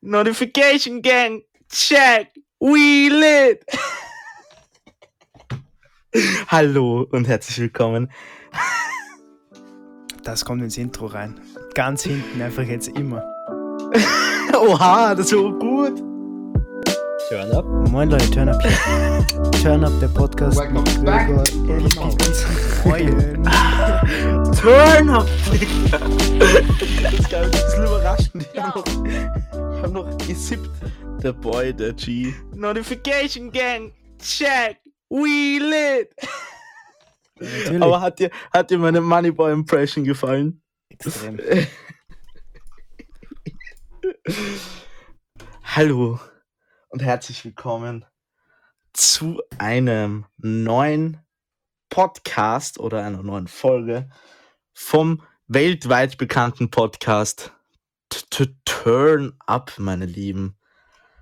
Notification Gang, check, we lit. Hallo und herzlich willkommen. Das kommt ins Intro rein. Ganz hinten einfach jetzt immer. Oha, das ist so gut. Turn up. Moin Leute, Turn up hier. Turn up, der Podcast Welcome back. Gregor, Elfi und Freuen. Turn up, Digga. Das ist ein bisschen überraschend. Hab noch, gesippt. Der Boy, der G. Notification Gang, check, we lit. Natürlich. Aber hat dir, hat dir meine Moneyboy Impression gefallen? Extrem. Hallo und herzlich willkommen zu einem neuen Podcast oder einer neuen Folge vom weltweit bekannten Podcast T- T- Turn Up, meine Lieben.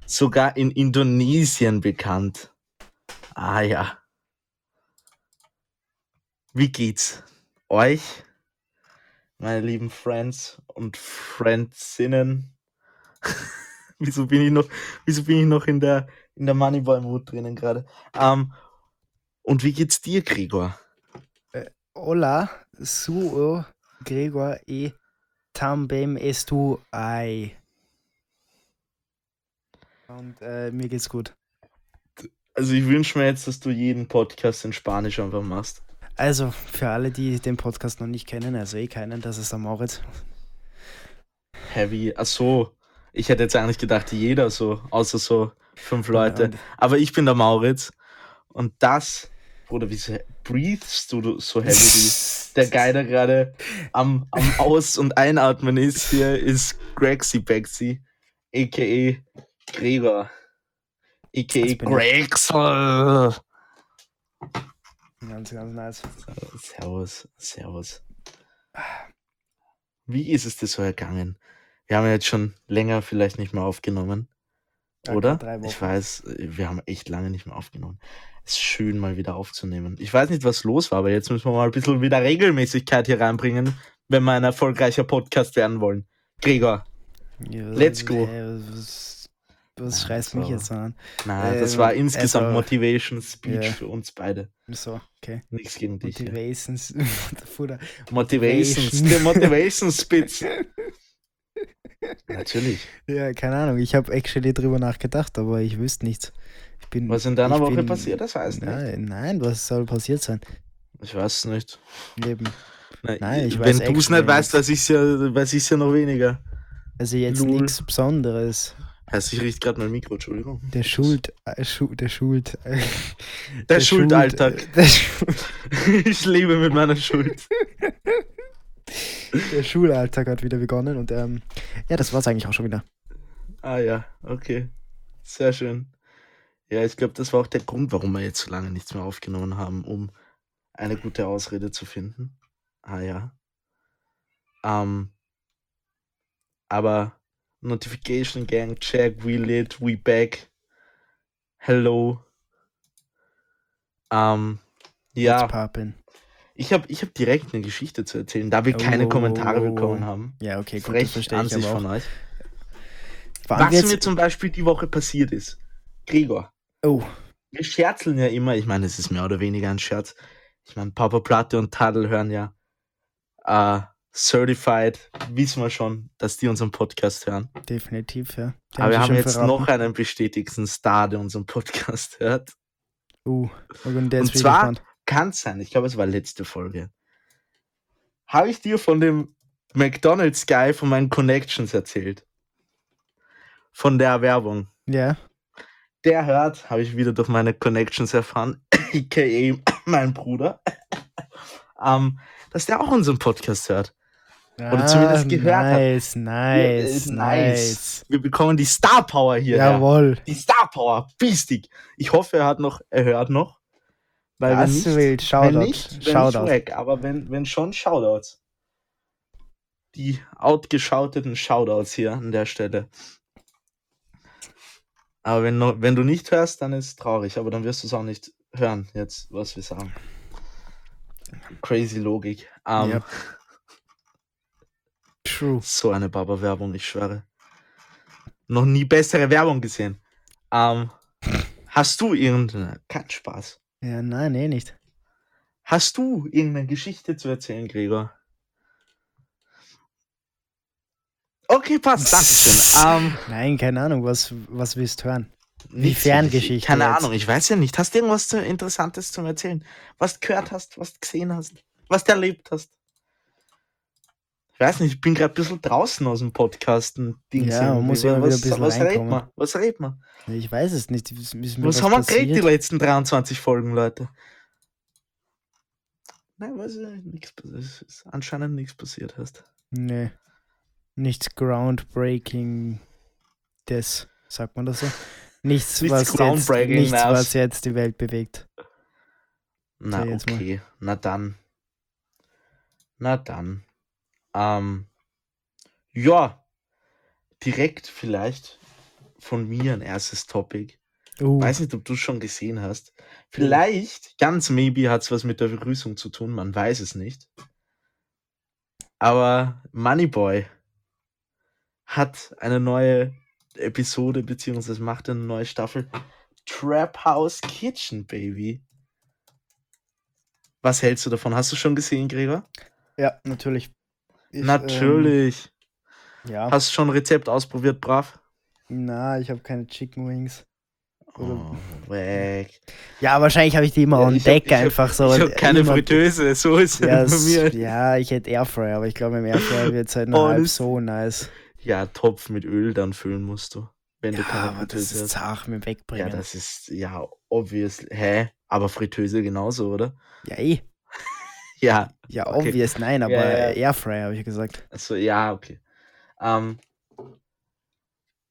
Sogar in Indonesien bekannt. Ah ja. Wie geht's euch, meine lieben Friends und Friendsinnen? wieso bin ich noch, wieso bin ich noch in der, in der Moneyboy-Mood drinnen gerade? Ähm, und wie geht's dir, Gregor? Hola, suo, Gregor e também estu ai. Und äh, mir geht's gut. Also ich wünsche mir jetzt, dass du jeden Podcast in Spanisch einfach machst. Also, für alle, die den Podcast noch nicht kennen, also eh keinen, das ist der Moritz. Heavy. Ach so. Ich hätte jetzt eigentlich gedacht, jeder so, außer so fünf Leute. und- Aber ich bin der Mauritz. Und das, Bruder, wieso breathst du so heavy? Der Guy, der gerade am, am Aus- und Einatmen ist hier, ist Grexy Bexy, a.k.a. Gregor, a.k.a. Grexel. Ganz, ganz nice. Servus, servus. Wie ist es dir so ergangen? Wir haben ja jetzt schon länger vielleicht nicht mehr aufgenommen, Ja, oder? Ich weiß, wir haben echt lange nicht mehr aufgenommen. Es ist schön, mal wieder aufzunehmen. Ich weiß nicht, was los war, aber jetzt müssen wir mal ein bisschen wieder Regelmäßigkeit hier reinbringen, wenn wir ein erfolgreicher Podcast werden wollen. Gregor, Ja, Let's go. äh, Was, was Nein, schreist mich jetzt an? das Ähm, war insgesamt also- Motivation Speech Ja. für uns beide. So, okay. Nichts gegen dich. ja. Motivations. Futter. Motivations, Motivation. der Motivation Spitz. Natürlich. Ja, keine Ahnung. Ich habe actually drüber nachgedacht, aber ich wüsste nichts. Ich bin, Was in deiner Woche bin- passiert, das weiß ich nicht. Nein, nein, was soll passiert sein? Ich weiß es nicht. Eben. Nein, Nein, ich Wenn weiß du es nicht weißt, weiß ich ja, weiß ich's ja noch weniger. Also jetzt nichts Besonderes. Heißt, ich riecht gerade mein Mikro, Entschuldigung. Der Schuld, äh, Schu, der Schuld. äh, Der Schuldalltag. Schuld, äh, der, Schul- ich lebe mit meiner Schuld. der Schulalltag hat wieder begonnen und ähm, ja, das war's eigentlich auch schon wieder. Ah ja, okay. Sehr schön. Ja, ich glaube, das war auch der Grund, warum wir jetzt so lange nichts mehr aufgenommen haben, um eine gute Ausrede zu finden. Ah ja. Ähm, aber Notification Gang, check, we lit, we back. Hello. Ähm, ja. What's poppin'? Ich habe ich hab direkt eine Geschichte zu erzählen, da wir keine Oh. Kommentare bekommen haben. Ja, okay, gut, Frech verstehe an ich sich von euch. Waren Was mir zum Beispiel die Woche passiert ist. Gregor, oh, wir scherzeln ja immer, ich meine, es ist mehr oder weniger ein Scherz. Ich meine, Papa Platte und Tadel hören ja äh, Certified, wissen wir schon, dass die unseren Podcast hören. definitiv, ja. Die Aber wir haben jetzt verraten. noch einen bestätigten Star, der unseren Podcast hört. Uh, und der Und ist wieder zwar-. Kann sein, ich glaube, es war letzte Folge. Habe ich dir von dem McDonald's Guy von meinen Connections erzählt? Von der Werbung. Ja, Der hört, habe ich wieder durch meine Connections erfahren, aka mein Bruder, ähm, dass der auch unseren Podcast hört. Oder zumindest gehört hat. Ah, nice, Nice, Ja, nice, Wir bekommen die Star Power hier. Jawohl. Die Star Power, biestig. Ich hoffe, er hat noch, er hört noch. Weil wenn Das nicht, wild. wenn Shoutout. nicht, wenn Shoutout. nicht wack, aber wenn, wenn schon, Shoutouts. Die outgeschauteten Shoutouts hier an der Stelle. Aber wenn, wenn du nicht hörst, dann ist es traurig, aber dann wirst du es auch nicht hören, jetzt, was wir sagen. Crazy Logik. Ähm, Yep. True. So eine Baba-Werbung, ich schwöre. Noch nie bessere Werbung gesehen. Ähm, hast du irgendeinen. Kein Spaß. Ja, nein, eh nicht. Hast du irgendeine Geschichte zu erzählen, Gregor? Okay, passt. Dankeschön. ähm, Nein, keine Ahnung, was, was willst du hören? nichts Wiefern wirklich. Geschichte Keine jetzt? Ahnung, ich weiß ja nicht. Hast du irgendwas Interessantes zum Erzählen? Was du gehört hast, was du gesehen hast, was du erlebt hast? Ich weiß nicht, ich bin gerade ein bisschen draußen aus dem Podcasten. Dings Ja, man muss immer wieder ein was, bisschen was redet reinkommen. man? Was redet man? Ich weiß es nicht. Mir Was, haben wir geredet die letzten 23 Folgen, Leute? Nein, weiß ich nicht. Nichts. Es ist anscheinend nichts passiert hast. Nee. Nichts groundbreaking des, sagt man das so? Nichts, Nichts was, jetzt, nichts was jetzt die Welt bewegt. Na, Okay, jetzt mal. okay. Na dann. Na dann. Ähm, ja, direkt vielleicht von mir ein erstes Topic. Uh, Weiß nicht, ob du es schon gesehen hast. Vielleicht, ganz maybe, hat es was mit der Begrüßung zu tun, man weiß es nicht. Aber Moneyboy hat eine neue Episode, beziehungsweise macht eine neue Staffel. Trap House Kitchen, Baby. Was hältst du davon? Hast du schon gesehen, Gregor? ja, natürlich. Ich, Natürlich. Ähm, ja, Hast du schon ein Rezept ausprobiert, brav? na, ich habe keine Chicken Wings. Oh, weg. Ja, wahrscheinlich habe ich die immer Ja, on hab- deck hab- einfach so. ich habe keine immer- Fritteuse, so ist Ja, es bei mir. ja, ich hätte Airfryer, aber ich glaube, im Airfryer wird es halt noch halb so nice. Ja, Topf mit Öl dann füllen musst du. Wenn du Ja, keine aber das Fritteuse ist hast. zart Ja, wegbringen. das ist, ja, obvious. Hä? Aber Fritteuse genauso, oder? Ja, eh. Ja, Ja, Okay. obvious, nein, aber Ja, ja. Airfryer habe ich gesagt. also, ja, okay. Ähm,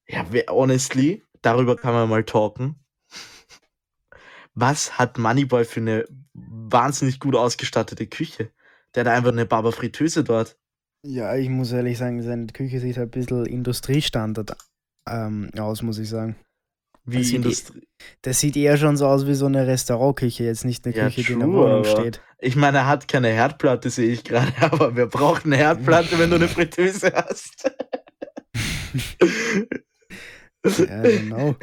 ja, honestly, darüber kann man mal talken. Was hat Moneyboy für eine wahnsinnig gut ausgestattete Küche? Der hat einfach eine Baba Fritteuse dort. Ja, ich muss ehrlich sagen, seine Küche sieht halt ein bisschen Industriestandard ähm, aus, muss ich sagen. Wie Das sieht Industrie. Das sieht eher schon so aus wie so eine Restaurantküche, jetzt nicht eine Ja, Küche, die in der true, Wohnung steht. Ich meine, er hat keine Herdplatte, sehe ich gerade, aber wer braucht eine Herdplatte, wenn du eine Fritteuse hast? Ja, genau.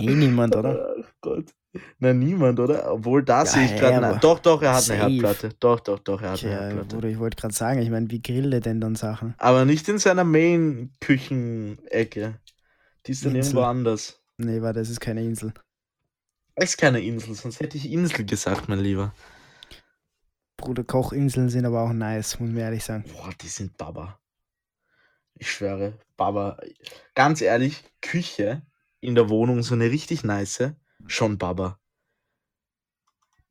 Eh niemand, oder? Ach Gott. Na, niemand, oder? Obwohl, da Ja, sehe ich gerade. Doch, doch, er hat safe. eine Herdplatte. Doch, doch, doch, er hat eine Tja, Herdplatte. oder ich wollte gerade sagen, ich meine, wie grillt er denn dann Sachen? Aber nicht in seiner Main-Küchenecke. Die ist dann Insel. irgendwo anders. Nee, warte, das ist keine Insel. Das ist keine Insel, sonst hätte ich Insel gesagt, mein Lieber. Bruder, Kochinseln sind aber auch nice, muss man ehrlich sagen. Boah, die sind Baba. Ich schwöre, Baba. Ganz ehrlich, Küche in der Wohnung, so eine richtig nice, schon Baba.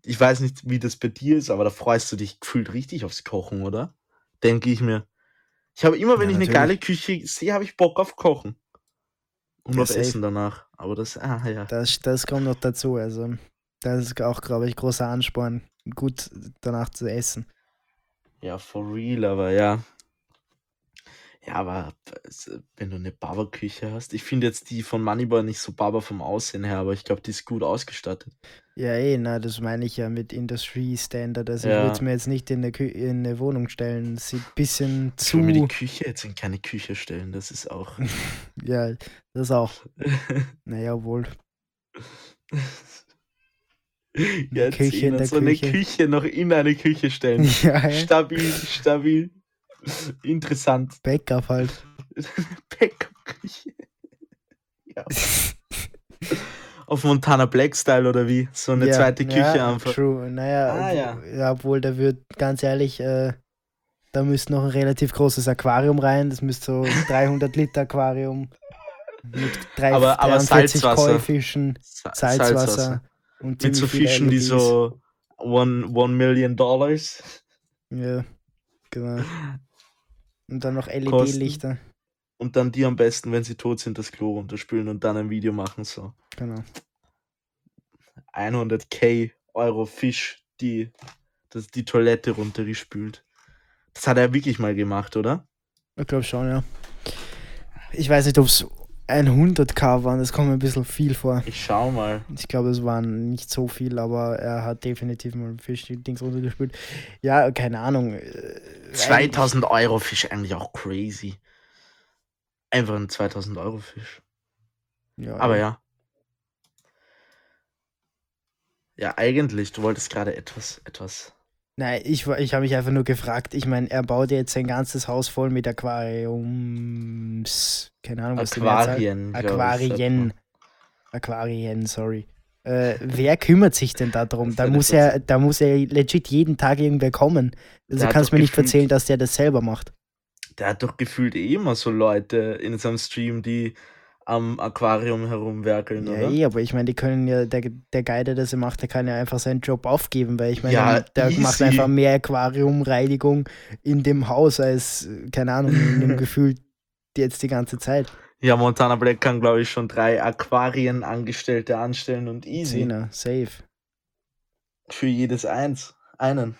Ich weiß nicht, wie das bei dir ist, aber da freust du dich gefühlt richtig aufs Kochen, oder? Denke ich mir. Ich habe immer, wenn Ja, ich eine geile Küche sehe, habe ich Bock auf Kochen. Und safe. Essen danach. Aber das, ah ja. Das, das kommt noch dazu. Also, das ist auch, glaube ich, großer Ansporn, gut danach zu essen. Ja, for real, aber ja. Ja, aber es- wenn du eine Baba-Küche hast, ich finde jetzt die von Moneyboy nicht so Baba vom Aussehen her, aber ich glaube, die ist gut ausgestattet. Ja, eh, na, das meine ich ja mit Industry Standard. Also, Ja. ich würde es mir jetzt nicht in eine, Kü in eine Wohnung stellen. Sieht ein bisschen Ich will mir die zu. Küche jetzt in keine Küche stellen, das ist auch. Ja, das auch. Naja, wohl. Jetzt Küche in der so eine Küche. Küche noch in eine Küche stellen. Ja, ja. Stabil, stabil. Interessant. Backup halt. Backup-Küche. Ja. Auf Montana Black Style oder wie? So eine ja, zweite Küche ja, einfach. True. Naja, Ah, obwohl, ja. obwohl da wird, ganz ehrlich, äh, da müsste noch ein relativ großes Aquarium rein. Das müsste so 300 Liter Aquarium mit drei, Aber- aber 43 Salzwasser. Koi-Fischen, Sa- Salzwasser. Und Mit so Fischen, die LEDs. so one, one Million Dollars. Ja, genau. Und dann noch. LED-Lichter. Und dann die am besten, wenn sie tot sind, das Klo runterspülen und dann ein Video machen. So Genau. 100k Euro Fisch, die das, die Toilette runtergespült. Das hat er wirklich mal gemacht, oder? Ich glaube schon, ja. Ich weiß nicht, ob es 100k waren, das kommt mir ein bisschen viel vor. Ich schau mal. Ich glaube, es waren nicht so viel, aber er hat definitiv mal Fisch-Dings runtergespült. Ja, keine Ahnung. äh, 2000 Euro Fisch, eigentlich auch crazy. Einfach ein 2000 Euro Fisch. Ja, Aber ey. ja. Ja, eigentlich, du wolltest gerade etwas, etwas. Nein, ich, ich habe mich einfach nur gefragt. Ich meine, er baut jetzt sein ganzes Haus voll mit Aquariums. Keine Ahnung, was die Aquarien. sagt Aquarien. Aquarien, sorry. Äh, wer kümmert sich denn da drum? Das Da muss ja, da muss ja legit jeden Tag irgendwer kommen. Also kannst doch mir nicht erzählen, dass der das selber macht. Der hat doch gefühlt eh immer so Leute in seinem Stream, die am Aquarium herumwerkeln, Ja, oder? eh, aber ich meine, die können ja, der, der Guy, der das macht, der kann ja einfach seinen Job aufgeben, weil ich meine, Ja, der macht easy. einfach mehr Aquariumreinigung in dem Haus als, keine Ahnung, in dem Gefühl jetzt die ganze Zeit. Ja, Montana Black kann, glaube ich, schon drei Aquarienangestellte anstellen und easy. Zehner, safe. Für jedes eins. Einen.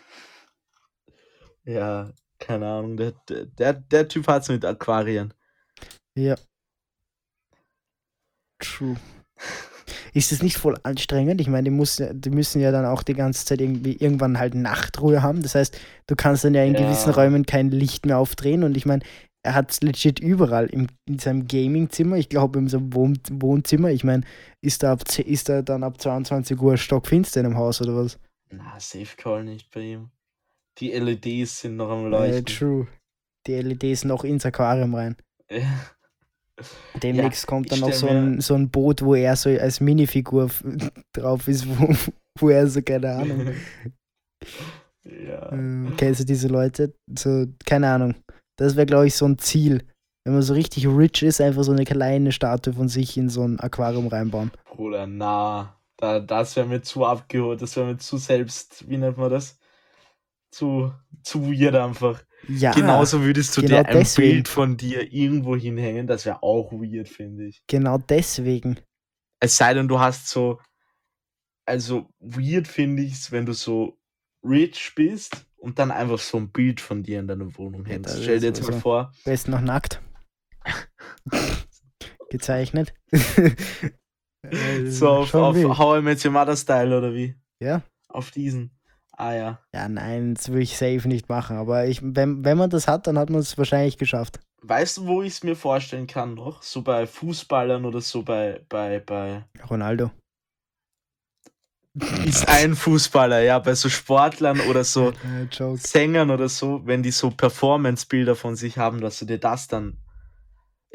Ja, keine Ahnung. Der, der, der, der Typ hat's mit Aquarien. Ja. True. Ist es nicht voll anstrengend? Ich meine, die, muss, die müssen ja dann auch die ganze Zeit irgendwie irgendwann halt Nachtruhe haben. Das heißt, du kannst dann ja in Ja. gewissen Räumen kein Licht mehr aufdrehen. Und ich meine, er hat es legit überall. Im, in seinem Gamingzimmer, ich glaube in seinem Wohn Wohnzimmer. Ich meine, ist da, ab, ist da dann ab 22 Uhr stockfinster in dem Haus oder was? Na, Safe Call nicht bei ihm. Die LEDs sind noch am Leuchten. true. Die LEDs noch ins Aquarium rein. Ja. Demnächst kommt ich dann noch so ein, so ein Boot, wo er so als Minifigur drauf ist, wo, wo er so, keine Ahnung. ja. äh, kennst du diese Leute? So, keine Ahnung. Das wäre, glaube ich, so ein Ziel. Wenn man so richtig rich ist, einfach so eine kleine Statue von sich in so ein Aquarium reinbauen. Bruder, na. Da, das wäre mir zu abgeholt. Das wäre mir zu selbst, wie nennt man das? Zu, zu weird einfach. Ja, Genauso würdest du genau dir ein deswegen. Bild von dir irgendwo hinhängen. Das wäre auch weird, finde ich. genau deswegen. Es sei denn, du hast so. Also, weird finde ich es, wenn du so rich bist und dann einfach so ein Bild von dir in deiner Wohnung Ja, hängst. das Stell dir jetzt mal vor, Besten noch nackt. Gezeichnet. Äh, so auf, schon auf wild. How I Met Your Mother Style oder wie? Ja. Auf diesen. Ah ja. Ja, nein, das würde ich safe nicht machen. Aber ich, wenn, wenn man das hat, dann hat man es wahrscheinlich geschafft. Weißt du, wo ich es mir vorstellen kann noch? So bei Fußballern oder so bei, bei, bei. Ronaldo. Ist ein Fußballer, ja, bei so Sportlern oder so. Sängern oder so, wenn die so Performance-Bilder von sich haben, dass du dir das dann.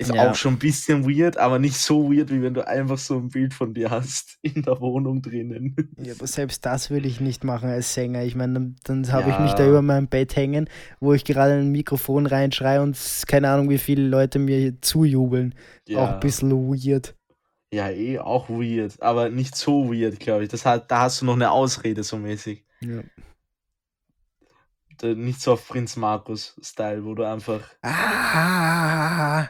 Ist Ja. auch schon ein bisschen weird, aber nicht so weird, wie wenn du einfach so ein Bild von dir hast in der Wohnung drinnen. Ja, aber selbst das würde ich nicht machen als Sänger. Ich meine, dann, dann habe ich mich Ja. da über meinem Bett hängen, wo ich gerade ein Mikrofon reinschreie und keine Ahnung, wie viele Leute mir zujubeln. Auch ein bisschen weird. Ja, eh, auch weird, aber nicht so weird, glaube ich. Das hat, da hast du noch eine Ausrede so mäßig. Ja. Nicht so auf Prinz Markus-Style, wo du einfach. Ah,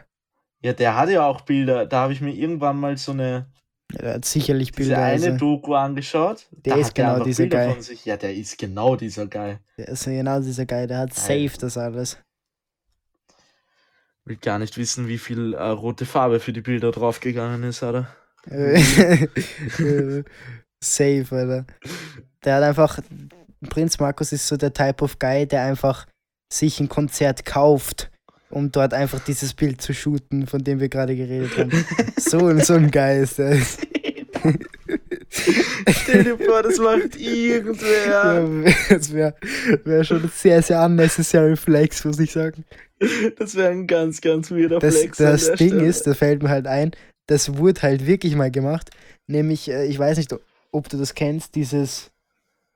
Ja, der hat ja auch Bilder. Da habe ich mir irgendwann mal so eine ja, der hat sicherlich diese Bilder. eine Also, Doku angeschaut. Der ist genau dieser Bilder Guy. von sich. Ja, der ist genau dieser Guy. der ist genau dieser Guy, der hat safe das alles. Will gar nicht wissen, wie viel äh, rote Farbe für die Bilder draufgegangen ist, oder? Äh, safe, Alter. Der hat einfach. Prinz Markus ist so der Type of Guy, der einfach sich ein Konzert kauft, um dort einfach dieses Bild zu shooten, von dem wir gerade geredet haben. So, so ein Guy ist der. Stell dir vor, das macht irgendwer. Ja, das wäre wär schon ein sehr, sehr unnecessary Flex, muss ich sagen. Das wäre ein ganz, ganz weirder Das, Flex. das Ding Stelle. ist, da fällt mir halt ein, das wurde halt wirklich mal gemacht. Nämlich, äh, ich weiß nicht, ob du das kennst, dieses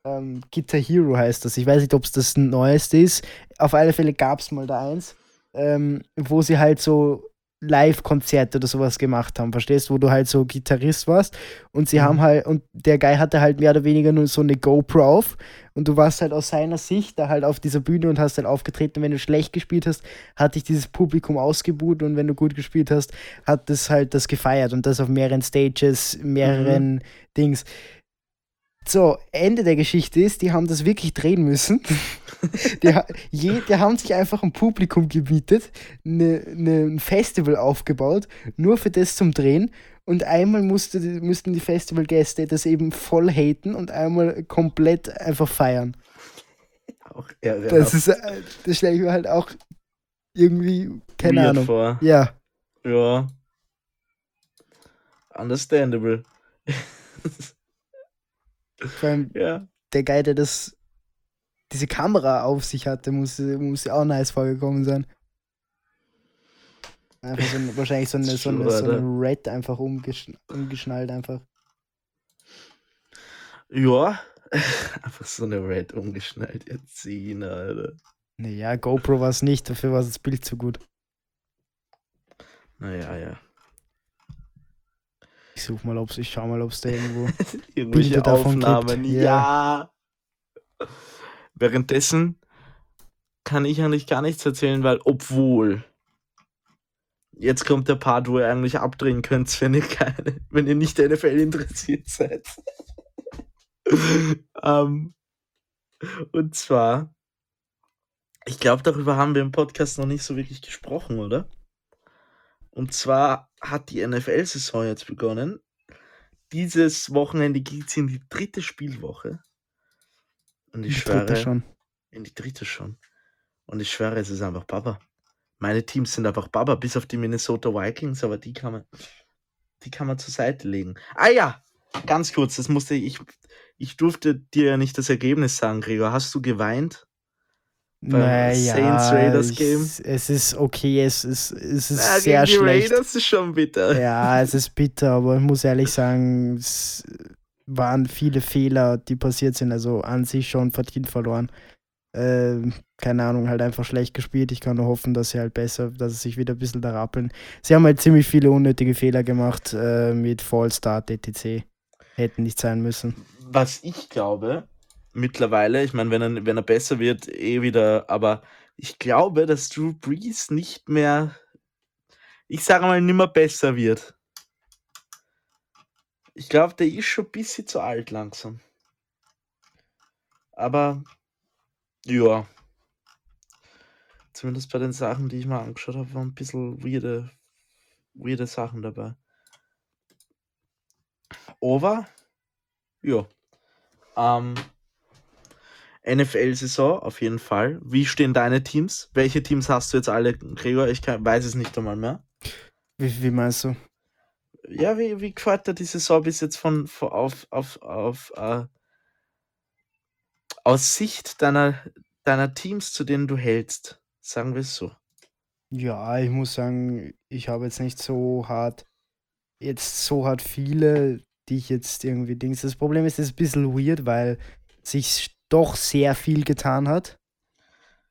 ähm, Guitar Hero heißt das. Ich weiß nicht, ob es das Neueste ist. Auf alle Fälle gab es mal da eins, ähm, wo sie halt so Live-Konzerte oder sowas gemacht haben, verstehst du, wo du halt so Gitarrist warst und sie Mhm. haben halt, und der Guy hatte halt mehr oder weniger nur so eine GoPro auf und du warst halt aus seiner Sicht da halt auf dieser Bühne und hast halt aufgetreten. Wenn du schlecht gespielt hast, hat dich dieses Publikum ausgebuht und wenn du gut gespielt hast, hat das halt das gefeiert und das auf mehreren Stages, mehreren Dings. So, Ende der Geschichte ist, die haben das wirklich drehen müssen. die, je, die haben sich einfach ein Publikum gemietet, ne, ne, ein Festival aufgebaut, nur für das zum Drehen. Und einmal musste, die- mussten die Festivalgäste das eben voll haten und einmal komplett einfach feiern. Auch Das ist, äh, das stelle ich mir halt auch irgendwie, keine weird Ahnung. vor. Ja, Ja. Understandable. Vor allem ja. der Guy, der das, diese Kamera auf sich hatte, muss, muss ja auch nice vorgekommen sein. Einfach so ein, wahrscheinlich so eine, so eine, so eine Red einfach umgesch umgeschnallt einfach. Ja, einfach so eine Red umgeschnallt. Jetzt ziehen, Alter. Naja, GoPro war es nicht, dafür war das Bild zu gut. Naja, ja. Ich such mal, ob's, ich schau mal, ob es da irgendwo Bilder davon gibt. Aufnahmen. Ja. Währenddessen kann ich eigentlich gar nichts erzählen, weil obwohl jetzt kommt der Part, wo ihr eigentlich abdrehen könnt, wenn ihr keine, wenn ihr nicht NFL interessiert seid. ähm, und zwar, ich glaube, darüber haben wir im Podcast noch nicht so wirklich gesprochen, oder? Und zwar hat die NFL-Saison jetzt begonnen. Dieses Wochenende geht es in die dritte Spielwoche. Und ich Die schwöre, dritte schon. in die dritte schon. Und ich schwöre, es ist einfach Baba. Meine Teams sind einfach Baba, bis auf die Minnesota Vikings, aber die kann man, die kann man zur Seite legen. Ah ja, ganz kurz, das musste ich, ich durfte dir ja nicht das Ergebnis sagen, Gregor. Hast du geweint? Naja, Saints Raiders Game? es ist okay, es ist, es ist Ah, sehr die schlecht. Raiders ist schon bitter. Ja, es ist bitter, aber ich muss ehrlich sagen, es waren viele Fehler, die passiert sind. Also an sich schon verdient verloren. Ähm, keine Ahnung, halt einfach schlecht gespielt. Ich kann nur hoffen, dass sie halt besser, dass sie sich wieder ein bisschen da rappeln. Sie haben halt ziemlich viele unnötige Fehler gemacht äh, mit Fallstart, etc. Hätten nicht sein müssen. Was ich glaube, mittlerweile, ich meine, wenn er, wenn er besser wird, eh wieder, aber ich glaube, dass Drew Brees nicht mehr, ich sage mal, nimmer besser wird. Ich glaube, der ist schon ein bisschen zu alt langsam. Aber, ja. Zumindest bei den Sachen, die ich mal angeschaut habe, waren ein bisschen weirde, weirde Sachen dabei. Aber, ja. Ähm, NFL-Saison auf jeden Fall. Wie stehen deine Teams? Welche Teams hast du jetzt alle, Gregor? Ich kann, weiß es nicht einmal mehr. Wie, wie meinst du? Ja, wie, wie gefällt dir die Saison bis jetzt von, von auf, auf, auf äh, aus Sicht deiner, deiner Teams, zu denen du hältst? Sagen wir es so. Ja, ich muss sagen, ich habe jetzt nicht so hart, jetzt so hart viele, die ich jetzt irgendwie Dings. Das Problem ist, es ist ein bisschen weird, weil sich doch sehr viel getan hat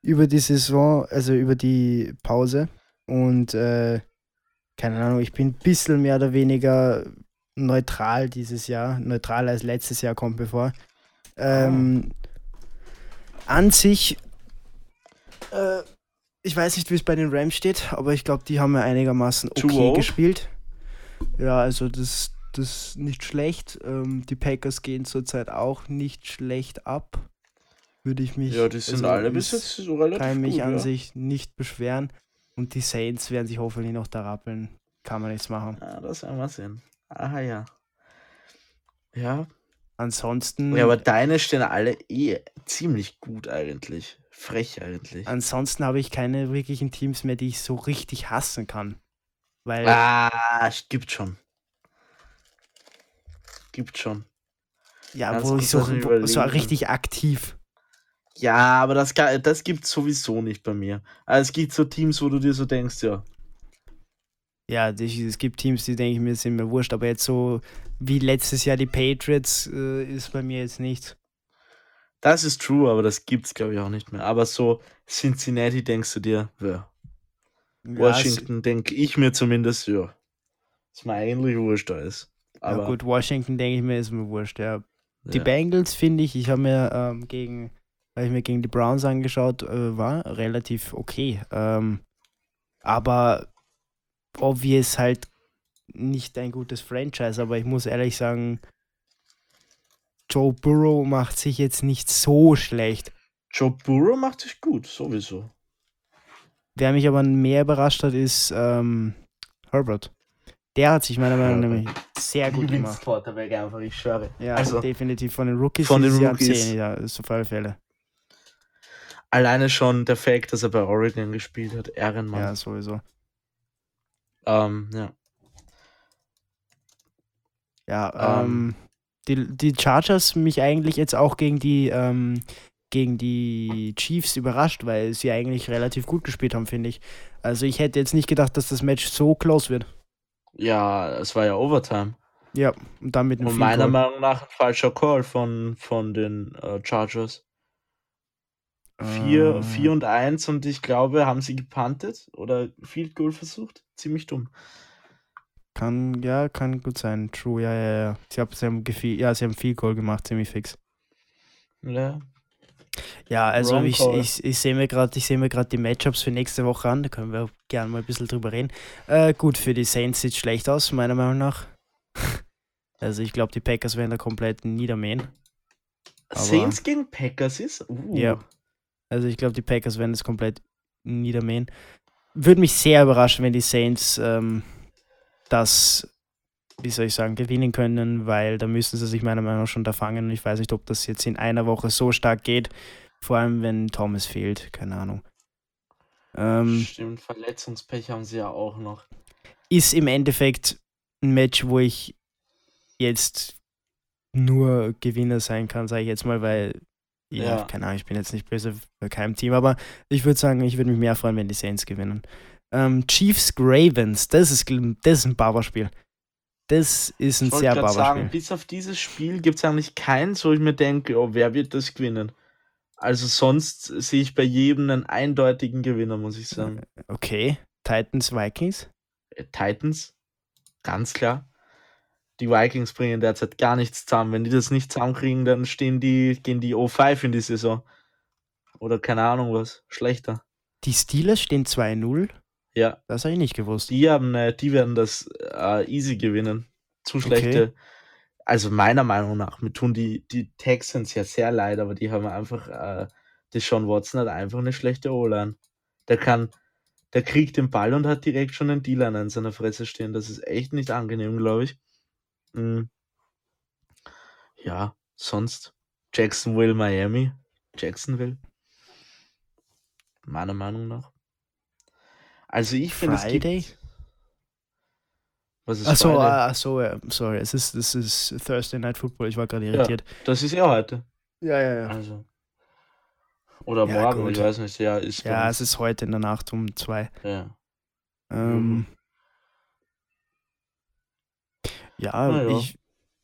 über die Saison, also über die Pause. Und äh, keine Ahnung, ich bin ein bisschen mehr oder weniger neutral dieses Jahr. Neutraler als letztes Jahr kommt bevor. Ähm, an sich, äh, ich weiß nicht, wie es bei den Rams steht, aber ich glaube, die haben ja einigermaßen okay 2-0? gespielt. Ja, also das, das ist nicht schlecht. Ähm, die Packers gehen zurzeit auch nicht schlecht ab. Würde ich mich. Ja, die sind also alle bis jetzt so relativ Kann mich gut, an ja. sich nicht beschweren. Und die Saints werden sich hoffentlich noch da rappeln. Kann man nichts machen. Ja, das werden wir sehen. Aha, ja. Ja, Ansonsten. ja, aber deine stehen alle eh ziemlich gut eigentlich. Frech eigentlich. Ansonsten habe ich keine wirklichen Teams mehr, die ich so richtig hassen kann. Weil Ah, gibt schon. Gibt schon. Ja, Ganz wo ich so, so richtig aktiv. Ja, aber das, das gibt sowieso nicht bei mir. Also es gibt so Teams, wo du dir so denkst, ja. Ja, es gibt Teams, die denke ich mir, sind mir wurscht, aber jetzt so wie letztes Jahr die Patriots äh, ist bei mir jetzt nichts. Das ist true, aber das gibt's glaube ich auch nicht mehr. Aber so Cincinnati denkst du dir, ja. Ja, Washington denke ich mir zumindest, ja. Ist mir eigentlich wurscht da ist. es- Aber ja, gut, Washington denke ich mir, ist mir wurscht, ja. Die ja. Bengals finde ich, ich habe mir ähm, gegen, habe ich mir gegen die Browns angeschaut, äh, war relativ okay. Ähm, aber obvious halt nicht ein gutes Franchise, aber ich muss ehrlich sagen, Joe Burrow macht sich jetzt nicht so schlecht. Joe Burrow macht sich gut, sowieso. Wer mich aber mehr überrascht hat, ist ähm, Herbert. Der hat sich meiner Meinung nach nämlich sehr gut gemacht. Quarterback einfach, ich schwöre. Ja, Also, definitiv von den Rookies. von den Rookies. 10, ja, ist auf alle Fälle. Alleine schon der Fakt, dass er bei Oregon gespielt hat, Ehrenmann. Ja, sowieso. Ähm, ja. Ja, Ähm. ähm, die, die Chargers mich eigentlich jetzt auch gegen die, ähm, gegen die Chiefs überrascht, weil sie eigentlich relativ gut gespielt haben, finde ich. Also ich hätte jetzt nicht gedacht, dass das Match so close wird. Ja, es war ja Overtime. Ja, und dann mit einem Und meiner. Meinung nach ein falscher Call von, von den äh, Chargers. 4 Äh, 4 und 1 und ich glaube, haben sie gepuntet oder Field Goal versucht? Ziemlich dumm. Kann, ja, kann gut sein. True, ja, ja, ja. Sie, hab, sie haben ja, sie haben viel Goal gemacht, ziemlich fix. Ja. Ja, also Wrong ich, call. ich, ich sehe mir gerade seh die Matchups für nächste Woche an, da können wir gerne mal ein bisschen drüber reden. Äh, gut, für die Saints sieht schlecht aus, meiner Meinung nach. Also ich glaube, die Packers werden da komplett niedermähen. Aber- Saints gegen Packers ist? Uh. Ja. Also ich glaube, die Packers werden das komplett niedermähen. Würde mich sehr überraschen, wenn die Saints ähm, das, wie soll ich sagen, gewinnen können, weil da müssen sie sich meiner Meinung nach schon da fangen. Und ich weiß nicht, ob das jetzt in einer Woche so stark geht. Vor allem, wenn Thomas fehlt. Keine Ahnung. Ähm, Stimmt, Verletzungspech haben sie ja auch noch. ist im Endeffekt ein Match, wo ich jetzt nur Gewinner sein kann, sage ich jetzt mal, weil, ja, Ja. keine Ahnung, ich bin jetzt nicht böse für keinem Team, aber ich würde sagen, ich würde mich mehr freuen, wenn die Saints gewinnen. Ähm, Chiefs Ravens, das ist, das ist ein Barberspiel. Das ist ein Ich sehr gerade sagen, bis auf dieses Spiel gibt es eigentlich keins, wo ich mir denke, oh, wer wird das gewinnen? Also sonst sehe ich bei jedem einen eindeutigen Gewinner, muss ich sagen. Okay, Titans Vikings. Äh, Titans, ganz klar. Die Vikings bringen derzeit gar nichts zusammen. Wenn die das nicht zusammenkriegen, dann stehen die, gehen die O5 in die Saison. Oder keine Ahnung was. Schlechter. Die Steelers stehen 2-0. Ja, Das habe ich nicht gewusst. die haben, äh, die werden das äh, easy gewinnen. Zu schlechte. Also meiner Meinung nach, mir tun die, die Texans ja sehr leid, aber die haben einfach, äh, Deshaun Watson hat einfach eine schlechte O-Line. Der kann, der kriegt den Ball und hat direkt schon einen D-Liner in seiner Fresse stehen. Das ist echt nicht angenehm, glaube ich. Mm. Ja, sonst Jacksonville, Miami. Jacksonville. Meiner Meinung nach. Also ich finde, es Friday? gibt... Was ist Achso, Friday? ah, so, ja, sorry, es ist, es ist Thursday Night Football, ich war gerade irritiert. Das ist ja heute. Ja, ja, ja. Also. Oder Ja, morgen, gut. ich weiß nicht. Ja, ist. Ja, es ist heute in der Nacht um zwei. ja. Ähm, Mhm. Ja, Na ja. ich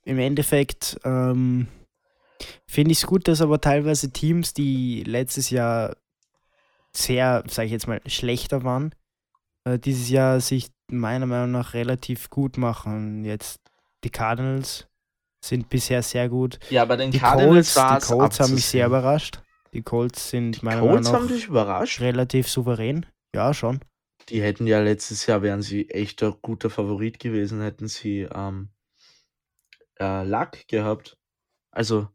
im Endeffekt ähm, finde ich es gut, dass aber teilweise Teams, die letztes Jahr sehr, sage ich jetzt mal, schlechter waren, äh, dieses Jahr sich meiner Meinung nach relativ gut machen. Jetzt die Cardinals sind bisher sehr gut. ja, bei den Die Cardinals Colts, die Colts haben mich sehr überrascht. Die Colts sind Die meiner Colts Meinung nach dich überrascht. relativ souverän. Ja, schon. Die hätten ja letztes Jahr, wären sie echt ein guter Favorit gewesen, hätten sie ähm, äh, Luck gehabt. Also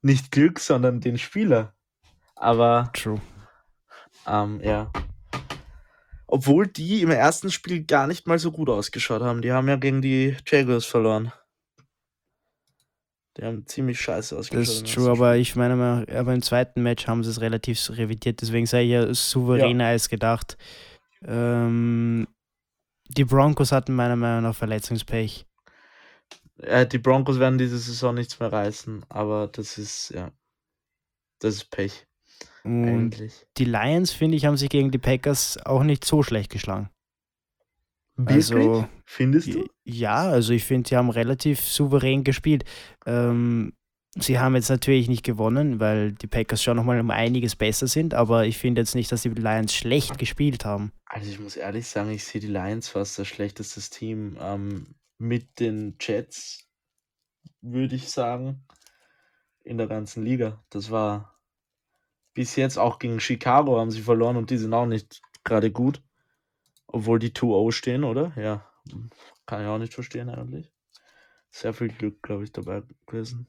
nicht Glück, sondern den Spieler. Aber True. ähm, ja. Obwohl die im ersten Spiel gar nicht mal so gut ausgeschaut haben. Die haben ja gegen die Jaguars verloren. Die haben ziemlich scheiße ausgeschaut. Das ist true, aber ich meine mal, aber im zweiten Match haben sie es relativ revidiert, deswegen sei ich ja souveräner als gedacht. Ähm, die Broncos hatten meiner Meinung nach Verletzungspech. Äh, die Broncos werden diese Saison nichts mehr reißen, aber das ist, ja. Das ist Pech, Und eigentlich. die Lions, finde ich, haben sich gegen die Packers auch nicht so schlecht geschlagen. Wirklich? Also, Findest du? ja, also ich finde, sie haben relativ souverän gespielt. Ähm, sie haben jetzt natürlich nicht gewonnen, weil die Packers schon nochmal um einiges besser sind, aber ich finde jetzt nicht, dass die Lions schlecht gespielt haben. Also ich muss ehrlich sagen, ich sehe die Lions fast das schlechteste Team ähm, mit den Jets, würde ich sagen, in der ganzen Liga. Das war bis jetzt auch gegen Chicago haben sie verloren und die sind auch nicht gerade gut. Obwohl die 2-0 stehen, oder? Ja, kann ich auch nicht verstehen eigentlich. Sehr viel Glück, glaube ich, dabei gewesen.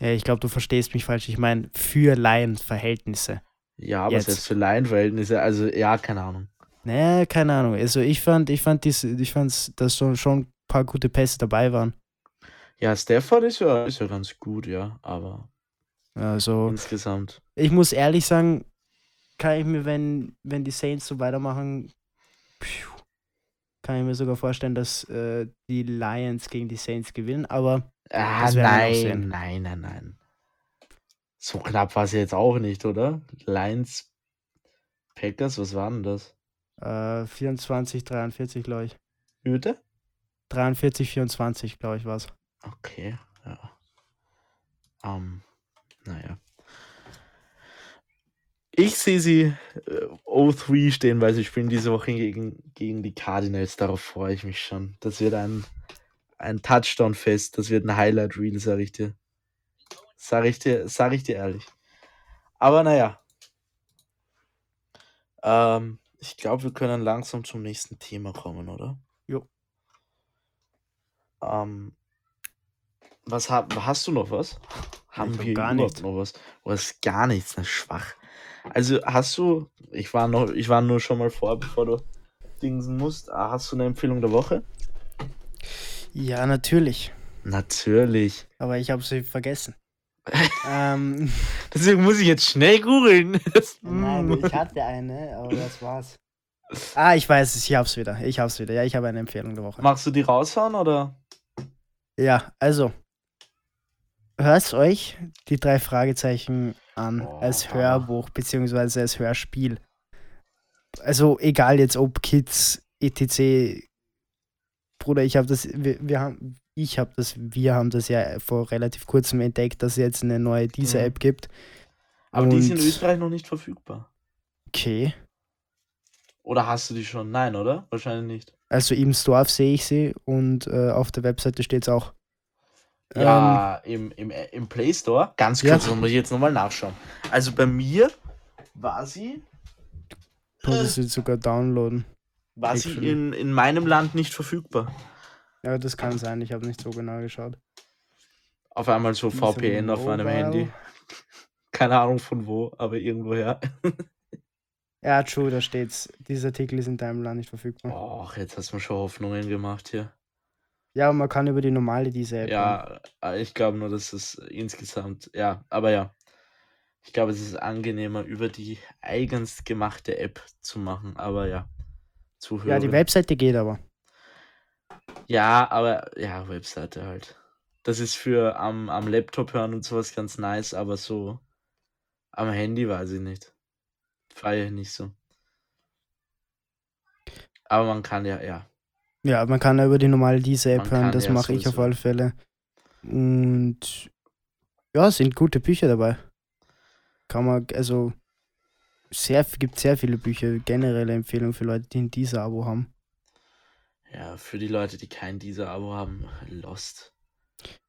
Ja, ich glaube, du verstehst mich falsch. Ich meine, für Lions-Verhältnisse. Ja, aber Jetzt. selbst für Lion-Verhältnisse, also ja, keine Ahnung. Naja, keine Ahnung. Also ich fand, ich fand dies, ich fand's, dass schon, schon ein paar gute Pässe dabei waren. Ja, Stafford ist ja, ist ja ganz gut, ja, aber Also insgesamt. ich muss ehrlich sagen, kann ich mir, wenn, wenn die Saints so weitermachen, kann ich mir sogar vorstellen, dass äh, die Lions gegen die Saints gewinnen, aber Ah, nein, nein, nein, nein. So knapp war es jetzt auch nicht, oder? Lions, Packers, was war denn das? äh, 24, 43, glaube ich. Bitte? 43, 24, glaube ich, war es. Okay, ja. Ähm, naja. Ich sehe sie äh, 0-3 stehen, weil sie spielen diese Woche gegen, gegen die Cardinals. Darauf freue ich mich schon. Das wird ein, ein Touchdown-Fest. Das wird ein Highlight-Reel, sag ich dir. Sag ich dir, sag ich dir ehrlich. Aber naja. Ähm, ich glaube, wir können langsam zum nächsten Thema kommen, oder? Jo. Ähm, was hab, hast du noch was? Haben hab wir gar überhaupt nichts. noch was? Oder ist gar nichts, na schwach. Also hast du, ich war noch, ich war nur schon mal vor, bevor du dingsen musst. Ah, Hast du eine Empfehlung der Woche? Ja, natürlich. Natürlich. Aber ich habe sie vergessen. ähm, Deswegen muss ich jetzt schnell googeln. Nein, ich hatte eine, aber das war's. Ah, ich weiß es, ich hab's wieder. Ich hab's wieder. Ja, ich habe eine Empfehlung der Woche. Machst du die raushauen oder? Ja, also. Hört euch die drei Fragezeichen an als Oha. Hörbuch beziehungsweise als Hörspiel. Also egal jetzt ob Kids, etc. Bruder, ich habe das, wir, wir haben, ich habe das, wir haben das ja vor relativ kurzem entdeckt, dass es jetzt eine neue dieser Mhm. App gibt. Aber die ist in Und- Österreich noch nicht verfügbar. Okay. Oder hast du die schon? Nein, oder? Wahrscheinlich nicht. Also im Store sehe ich sie und äh, auf der Webseite steht es auch. Ja, im, im, im Play Store. Ganz Ja. kurz, muss ich jetzt nochmal nachschauen. Also bei mir war sie, Du kannst sie sogar downloaden. War sie in, in meinem Land nicht verfügbar. Ja, das kann sein. Ich habe nicht so genau geschaut. Auf einmal so VPN auf meinem. Handy. Keine Ahnung von wo, aber irgendwoher. Ja, true, da steht's. Dieser Artikel ist in deinem Land nicht verfügbar. Och, jetzt hast du mir schon Hoffnungen gemacht hier. Ja, man kann über die normale diese App. Ja, äh, ich glaube nur, dass es insgesamt, ja, aber ja. Ich glaube, es ist angenehmer, über die eigens gemachte App zu machen, aber ja. Zuhören. ja, die Webseite geht aber. Ja, aber ja, Webseite halt. Das ist für am, am Laptop hören und sowas ganz nice, aber so am Handy weiß ich nicht. Feier ich nicht so. Aber man kann ja, ja. Ja, man kann ja über die normale diese App Man hören, das ja mache ich auf alle Fälle. Und ja, es sind gute Bücher dabei. Kann man, also sehr, gibt sehr viele Bücher, generelle Empfehlung für Leute, die ein dieser Abo haben. Ja, für die Leute, die kein dieser Abo haben, Lost.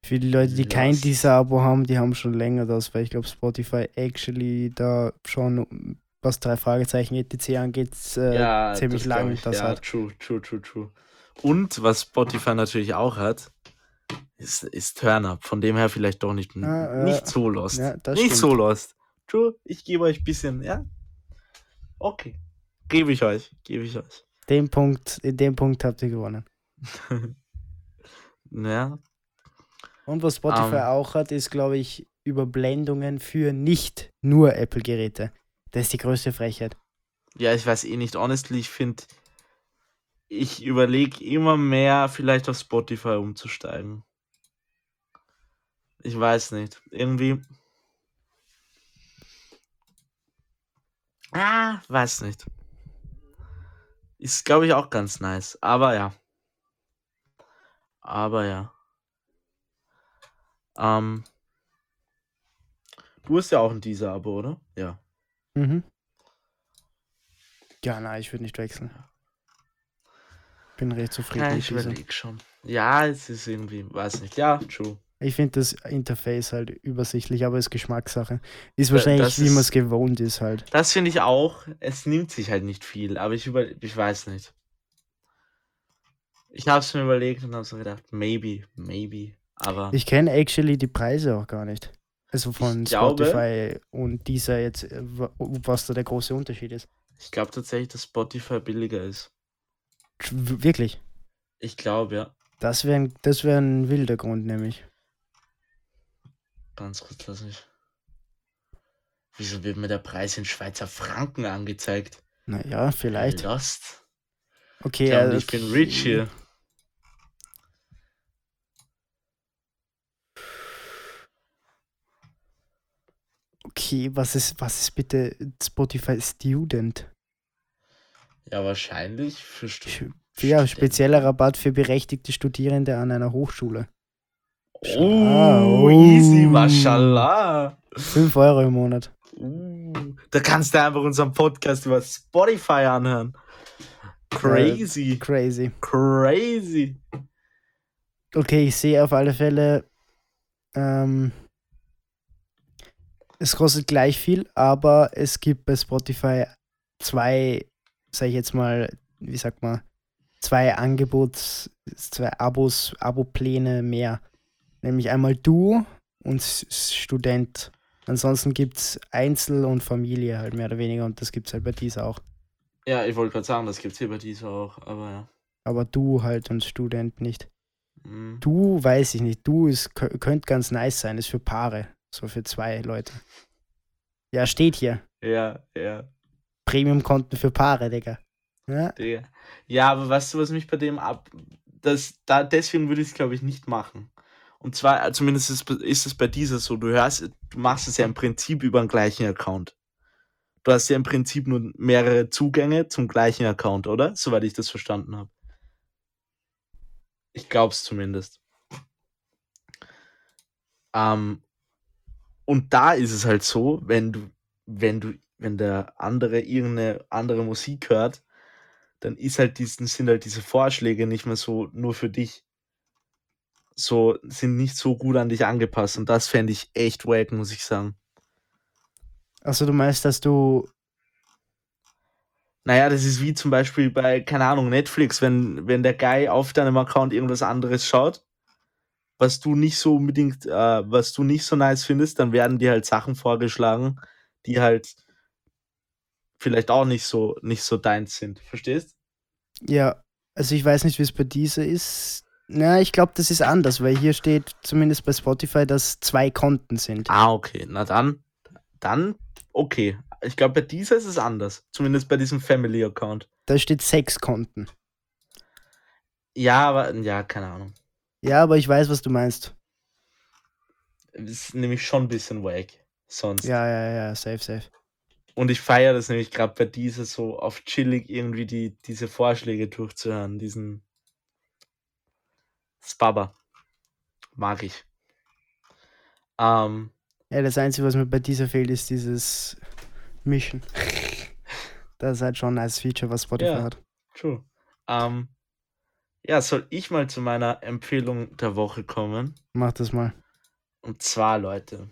Für die Leute, die kein Lost. dieser Abo haben, die haben schon länger das, weil ich glaube, Spotify actually da schon, was drei Fragezeichen etc. angeht, äh, ja, ziemlich das lang ich. das ja, hat. True, true, true, true. Und was Spotify natürlich auch hat, ist, ist Turn-Up. Von dem her vielleicht doch nicht, Ah, äh, nicht so lost. ja, nicht stimmt. so lost. True, ich gebe euch ein bisschen, ja? Okay. Gebe ich euch, gebe ich euch. Den Punkt, in dem Punkt habt ihr gewonnen. ja, Und was Spotify Ähm. auch hat, ist, glaube ich, Überblendungen für nicht nur Apple-Geräte. Das ist die größte Frechheit. ja, ich weiß eh nicht. Honestly, ich finde, ich überlege immer mehr, vielleicht auf Spotify umzusteigen. Ich weiß nicht. Irgendwie. Ah, weiß nicht. Ist, glaube ich, auch ganz nice. Aber ja. Aber ja. Ähm. Du hast ja auch ein Deezer-Abo, oder? Ja. Mhm. Ja, nein, ich würde nicht wechseln. Bin recht zufrieden Ja, ich überlege schon. Ja, es ist irgendwie, weiß nicht. Ja, true. Ich finde das Interface halt übersichtlich, aber ist Geschmackssache. Ist wahrscheinlich, das wie man es gewohnt ist halt. Das finde ich auch. Es nimmt sich halt nicht viel, aber ich über, ich weiß nicht. Ich habe es mir überlegt und habe so gedacht, maybe, maybe. Aber Ich kenne actually die Preise auch gar nicht. Also von glaube- Spotify und dieser jetzt, wa- was da der große Unterschied ist. ich glaube tatsächlich, dass Spotify billiger ist. Wirklich. Ich glaube, ja. Das wäre ein, das wär ein wilder Grund, nämlich. Ganz kurz, lass mich. Wieso wird mir der Preis in Schweizer Franken angezeigt? Naja, vielleicht. Lost. Okay, und also- ich bin rich hier. Okay, was ist, was ist bitte Spotify Student? Ja, wahrscheinlich für Stunden. Ja, spezieller Rabatt für berechtigte Studierende an einer Hochschule. Oh, Ah, easy, oh. mashallah. 5 Euro im Monat. Uh, da kannst du einfach unseren Podcast über Spotify anhören. Crazy, Crazy. crazy. Okay, ich sehe auf alle Fälle, ähm, es kostet gleich viel, aber es gibt bei Spotify zwei, sag ich jetzt mal, wie sagt man, zwei Angebots, zwei Abos, Abo-Pläne mehr. Nämlich einmal du und Student. Ansonsten gibt es Einzel und Familie halt mehr oder weniger und das gibt es halt bei dieser auch. Ja, ich wollte gerade sagen, das gibt's hier bei dieser auch, aber ja. Aber du halt und Student nicht. Mhm. Du weiß ich nicht. Du ist, kö- könnte ganz nice sein. Ist für Paare. So für zwei Leute. Ja, steht hier. Ja, ja. Premium-Konten für Paare, Digga. Ja, Digga. Ja, aber weißt du, was mich bei dem ab. Das, da, deswegen würde ich es, glaube ich, nicht machen. Und zwar, äh, zumindest ist, ist es bei dieser so, du hörst, du machst es ja im Prinzip über den gleichen Account. Du hast ja im Prinzip nur mehrere Zugänge zum gleichen Account, oder? Soweit ich das verstanden habe. Ich glaube es zumindest. Ähm, und da ist es halt so, wenn du, wenn du, wenn der andere irgendeine andere Musik hört, dann ist halt diesen, sind halt diese Vorschläge nicht mehr so nur für dich. So, sind nicht so gut an dich angepasst. Und das fände ich echt wack, muss ich sagen. Also du meinst, dass du. Naja, das ist wie zum Beispiel bei, keine Ahnung, Netflix, wenn, wenn der Guy auf deinem Account irgendwas anderes schaut, was du nicht so unbedingt, äh, was du nicht so nice findest, dann werden dir halt Sachen vorgeschlagen, die halt vielleicht auch nicht so, nicht so deins sind. Verstehst? Ja, also ich weiß nicht, wie es bei dieser ist. Na, ich glaube, das ist anders, weil hier steht zumindest bei Spotify, dass zwei Konten sind. Ah, okay. Na dann, dann, okay. Ich glaube, bei dieser ist es anders. Zumindest bei diesem Family-Account. Da steht sechs Konten. Ja, aber, ja, keine Ahnung. Ja, aber ich weiß, was du meinst. Ist nämlich schon ein bisschen wack. Sonst. Ja, ja, ja, safe, safe. Und ich feiere das nämlich gerade bei dieser so auf chillig irgendwie die, diese Vorschläge durchzuhören. Diesen Spabber. Mag ich. Ähm, Ja, das Einzige, was mir bei dieser fehlt, ist dieses Mischen. Das ist halt schon ein nice Feature, was Spotify Ja. hat. true. Ähm, ja, soll ich mal zu meiner Empfehlung der Woche kommen? Mach das mal. Und zwar, Leute,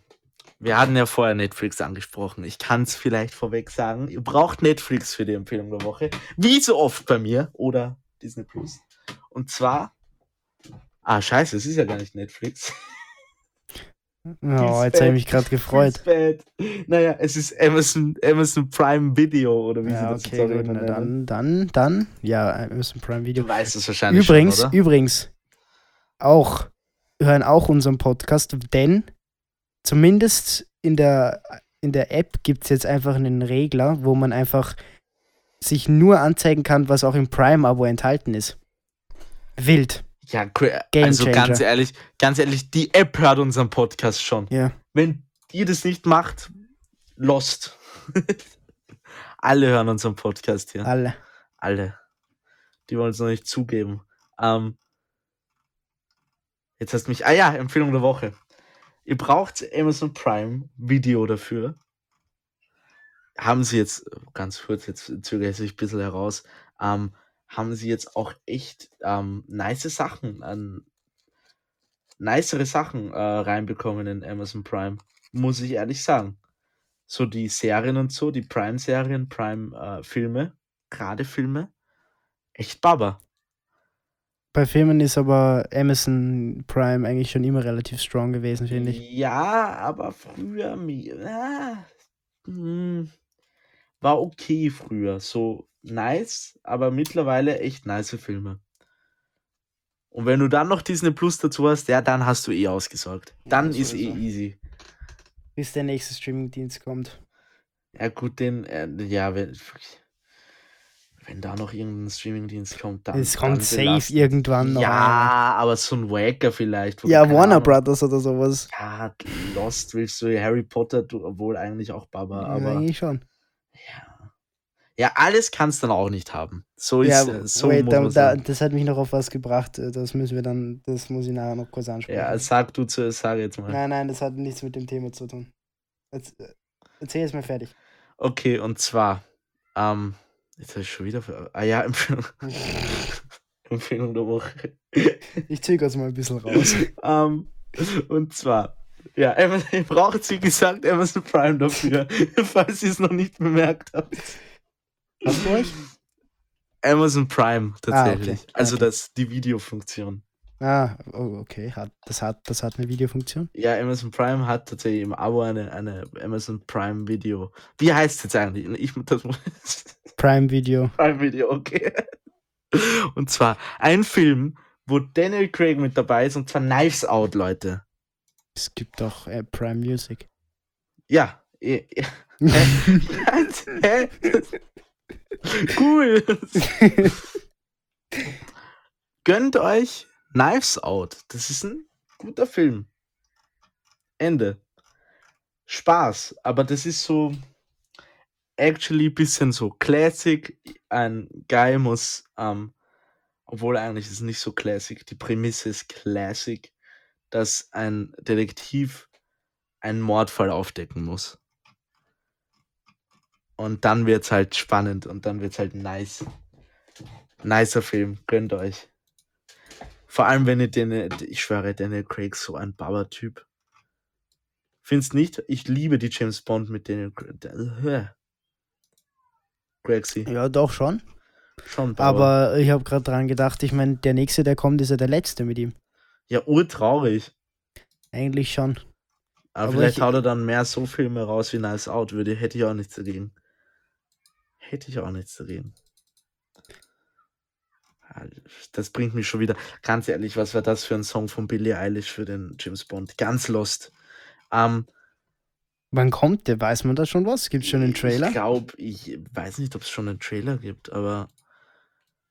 wir hatten ja vorher Netflix angesprochen. Ich kann es vielleicht vorweg sagen. Ihr braucht Netflix für die Empfehlung der Woche. Wie so oft bei mir. Oder Disney Plus. Und zwar. Ah, scheiße, es ist ja gar nicht Netflix. Oh, jetzt habe ich mich gerade gefreut. Bad. Naja, es ist Amazon, Amazon Prime Video oder wie sie Ja, das okay, jetzt gut. dann, dann, dann. Ja, Amazon Prime Video. Du weißt es wahrscheinlich Übrigens, schon, oder? übrigens, auch, hören auch unseren Podcast, denn zumindest in der, in der App gibt es jetzt einfach einen Regler, wo man einfach sich nur anzeigen kann, was auch im Prime-Abo enthalten ist. Wild. Ja. Game also Changer. ganz ehrlich, ganz ehrlich, die App hört unseren Podcast schon. Ja. Wenn ihr das nicht macht, lost. Alle hören unseren Podcast hier. Alle. Alle. Die wollen es noch nicht zugeben. Ähm, jetzt hast du mich. Ah ja, Empfehlung der Woche. Ihr braucht Amazon Prime Video dafür. Haben sie jetzt, ganz kurz, jetzt zögere ich ein bisschen heraus, ähm, haben sie jetzt auch echt ähm, nice Sachen an nicere Sachen äh, reinbekommen in Amazon Prime, muss ich ehrlich sagen. So die Serien und so, die Prime-Serien, Prime-Filme, gerade Filme, echt Baba. Bei Filmen ist aber Amazon Prime eigentlich schon immer relativ strong gewesen, finde ich. Ja, aber früher hm, war okay früher. So nice, aber mittlerweile echt nice Filme. Und wenn du dann noch Disney Plus dazu hast, ja, dann hast du eh ausgesorgt. Dann Ja, ist eh easy. Bis der nächste Streamingdienst kommt. Ja, gut, den, äh, ja, wenn, Wenn da noch irgendein Streamingdienst kommt, dann. Es kommt dann safe belastend. irgendwann noch. Ja, aber so ein Wacker vielleicht. Ja, Warner Ahnung- Brothers oder sowas. Ja, Lost willst du, Harry Potter, du, obwohl eigentlich auch Baba, Ja, aber. eigentlich schon. Ja. Ja, alles kannst du dann auch nicht haben. So Ja, ist äh, so wait, muss da, da, das hat mich noch auf was gebracht. äh, Das müssen wir dann, das muss ich nachher noch kurz ansprechen. Ja, sag du zu, sag jetzt mal. nein, nein, das hat nichts mit dem Thema zu tun. Jetzt, äh, erzähl jetzt mal fertig. Okay, und zwar, ähm, jetzt habe ich schon wieder, ah ja, Empfehlung, Empfehlung der Woche. Ich zögere es mal ein bisschen raus. ähm, und zwar, ja, ihr braucht, wie gesagt, Amazon Prime dafür, falls ihr es noch nicht bemerkt habt. Hast du euch? Amazon Prime tatsächlich. Ah, okay. Also Okay. das die Videofunktion. Ah, oh, okay. Hat, das, hat, das hat eine Videofunktion. Ja, Amazon Prime hat tatsächlich im Abo eine, eine Amazon Prime Video. Wie heißt es jetzt eigentlich? Ich das Prime Video. Prime Video, okay. Und zwar ein Film, wo Daniel Craig mit dabei ist, und zwar Knives Out, Leute. Es gibt doch äh, Prime Music. Ja. eh, eh. Cool. Gönnt euch Knives Out. Das ist ein guter Film. Ende. Spaß, aber das ist so actually bisschen so Classic. Ein Guy muss, ähm, obwohl eigentlich ist es nicht so Classic, die Prämisse ist Classic, dass ein Detektiv einen Mordfall aufdecken muss. Und dann wird's halt spannend und dann wird's halt nice. Nicer Film, gönnt euch. Vor allem, wenn ihr den, ich schwöre, Daniel Craig ist so ein Baba-Typ. Findest nicht? Ich liebe die James Bond mit Daniel Craig. Craig ja, doch schon. Schon Baba. Aber ich habe gerade dran gedacht, ich meine, der nächste, der kommt, ist ja der letzte mit ihm. Ja, urtraurig. Eigentlich schon. Aber, Aber vielleicht ich- haut er dann mehr so Filme raus wie Nice Out. Würde, hätte ich auch nichts dagegen. Hätte ich auch nichts dagegen. Ja, Das bringt mich schon wieder. Ganz ehrlich, was war das für ein Song von Billie Eilish für den James Bond? Ganz lost. Ähm, Wann kommt der? Weiß man da schon was? Gibt es schon einen Trailer? Ich glaube, ich weiß nicht, ob es schon einen Trailer gibt, aber.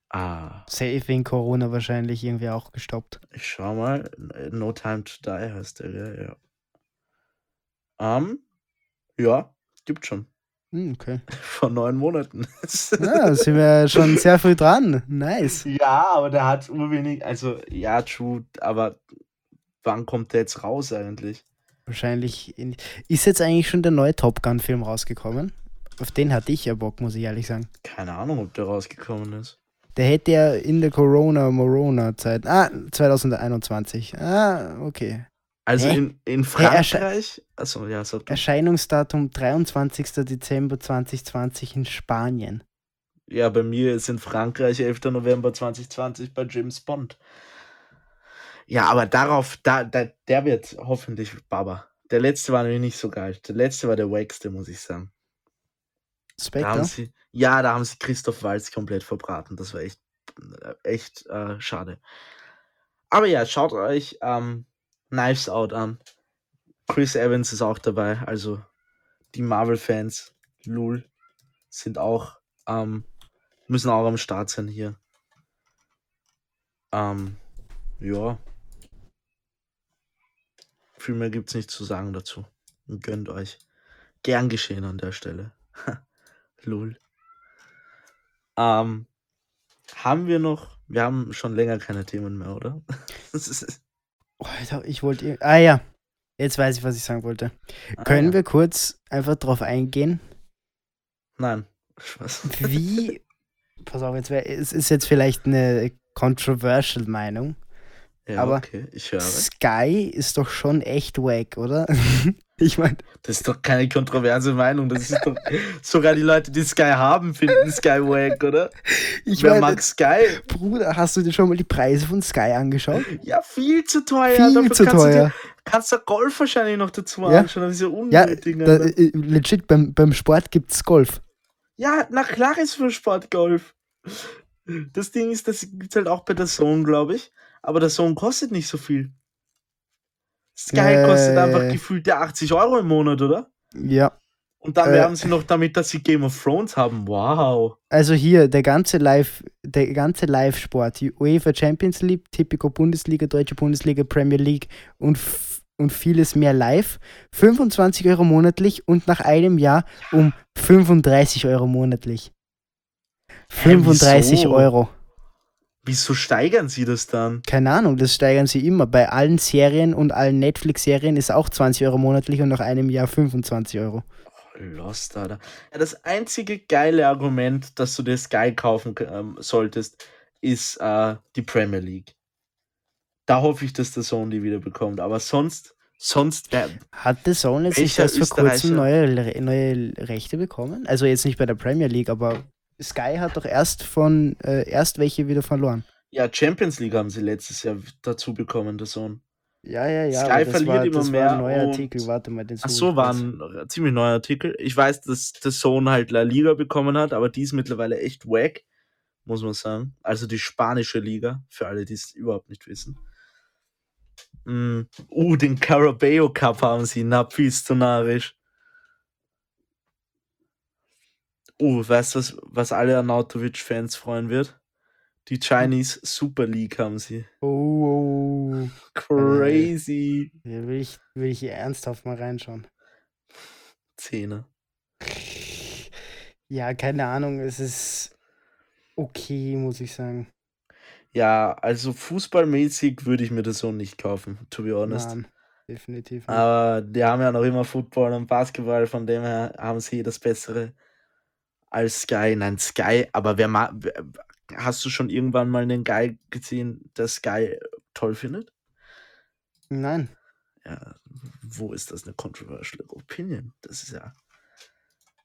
Ah, Safe wegen Corona wahrscheinlich irgendwie auch gestoppt. ich schau mal. No Time to Die heißt der, ja. ja. Ähm, ja, gibt schon. Hm, okay. Vor neun Monaten. Ja, da sind wir schon sehr früh dran. Nice. Ja, aber der hat urwenig, also ja, true, aber wann kommt der jetzt raus eigentlich? Wahrscheinlich. In, ist jetzt eigentlich schon der neue Top Gun-Film rausgekommen? Auf den hatte ich ja Bock, muss ich ehrlich sagen. Keine Ahnung, ob der rausgekommen ist. Der hätte ja in der Corona-Morona-Zeit. Ah, 2021. Ah, okay. Also Hä? in, in Frankreich, also ja, du. Erscheinungsdatum 23. Dezember 2020 in Spanien. Ja, bei mir ist in Frankreich 11. November 2020 bei James Bond. Ja, aber darauf, da, da, der wird hoffentlich Baba. Der letzte war nämlich nicht so geil. Der letzte war der wackste, muss ich sagen. Da haben Spectre? sie, ja, da haben sie Christoph Walz komplett verbraten. Das war echt, echt äh, schade. Aber ja, schaut euch ähm, Knives Out an. Chris Evans ist auch dabei. Also die Marvel-Fans, Lul, sind auch, ähm, müssen auch am Start sein hier. Ähm, ja. Viel mehr gibt's nicht zu sagen dazu. Gönnt euch. Gern geschehen an der Stelle. Lul. Ähm, haben wir noch, wir haben schon länger keine Themen mehr, oder? Oh, ich wollte. Ah ja, jetzt weiß ich, was ich sagen wollte. Ah, Können ja. wir kurz einfach drauf eingehen, Nein. Spaß. wie. Pass auf, jetzt wär, es ist jetzt vielleicht eine controversial Meinung. Ja, Aber okay. Sky ist doch schon echt wack, oder? ich meine, Das ist doch keine kontroverse Meinung. Das ist doch sogar die Leute, die Sky haben, finden Sky wack, oder? ich Wer mein, mag Sky? Bruder, hast du dir schon mal die Preise von Sky angeschaut? Ja, viel zu teuer. Viel Dafür zu kannst Du teuer. kannst du Golf wahrscheinlich noch dazu Ja. anschauen. Das ist ja Ja, unnötig. da, Alter. äh, legit, beim, beim Sport gibt's Golf. Ja, na klar ist für Sport Golf. Das Ding ist, das gibt halt auch bei der Zone, glaube ich. Aber der Zone kostet nicht so viel. Sky Äh. kostet einfach gefühlte 80 Euro im Monat, oder? Ja. Und dann Äh. werben sie noch damit, dass sie Game of Thrones haben. Wow. Also hier, der ganze Live, der ganze Live-Sport, die UEFA Champions League, Tipico Bundesliga, Deutsche Bundesliga, Premier League und, und vieles mehr live. 25 Euro monatlich und nach einem Jahr um 35 Euro monatlich. 35 wieso? Euro. Wieso steigern sie das dann? Keine Ahnung, das steigern sie immer. Bei allen Serien und allen Netflix-Serien ist auch 20 Euro monatlich und nach einem Jahr 25 Euro. Lost, Alter. Ja, das einzige geile Argument, dass du dir Sky kaufen ähm, solltest, ist äh, die Premier League. Da hoffe ich, dass der Sohn die wieder bekommt. Aber sonst, sonst wär, Hat jetzt nicht Welcher erst vor kurzem neue, neue Rechte bekommen? Also jetzt nicht bei der Premier League, aber Sky hat doch erst von äh, erst welche wieder verloren. ja, Champions League haben sie letztes Jahr dazu bekommen, der Sohn. Ja, ja, ja. Sky verliert war, immer das war mehr ein neuer Artikel. Warte mal, den Ach so, war ein r- ziemlich neuer Artikel. Ich weiß, dass der Sohn halt La Liga bekommen hat, aber die ist mittlerweile echt wack, muss man sagen. Also die spanische Liga, für alle, die es überhaupt nicht wissen. Mm. Uh, den Carabao Cup haben sie, na, viel zu narrisch. Uh, weißt du, was, was alle Arnautovic-Fans freuen wird? Die Chinese Super League haben sie. Oh, oh. Crazy. Hier will ich, will ich hier ernsthaft mal reinschauen. Zehner. Ja, keine Ahnung, es ist okay, muss ich sagen. Ja, also fußballmäßig würde ich mir das so nicht kaufen, to be honest. Nein, definitiv nicht. Aber die haben ja noch immer Football und Basketball, von dem her haben sie das Bessere als Sky. Nein, Sky, aber wer ma hast du schon irgendwann mal einen Guy gesehen, der Sky toll findet? Nein. Ja, wo ist das eine controversial opinion? Das ist ja.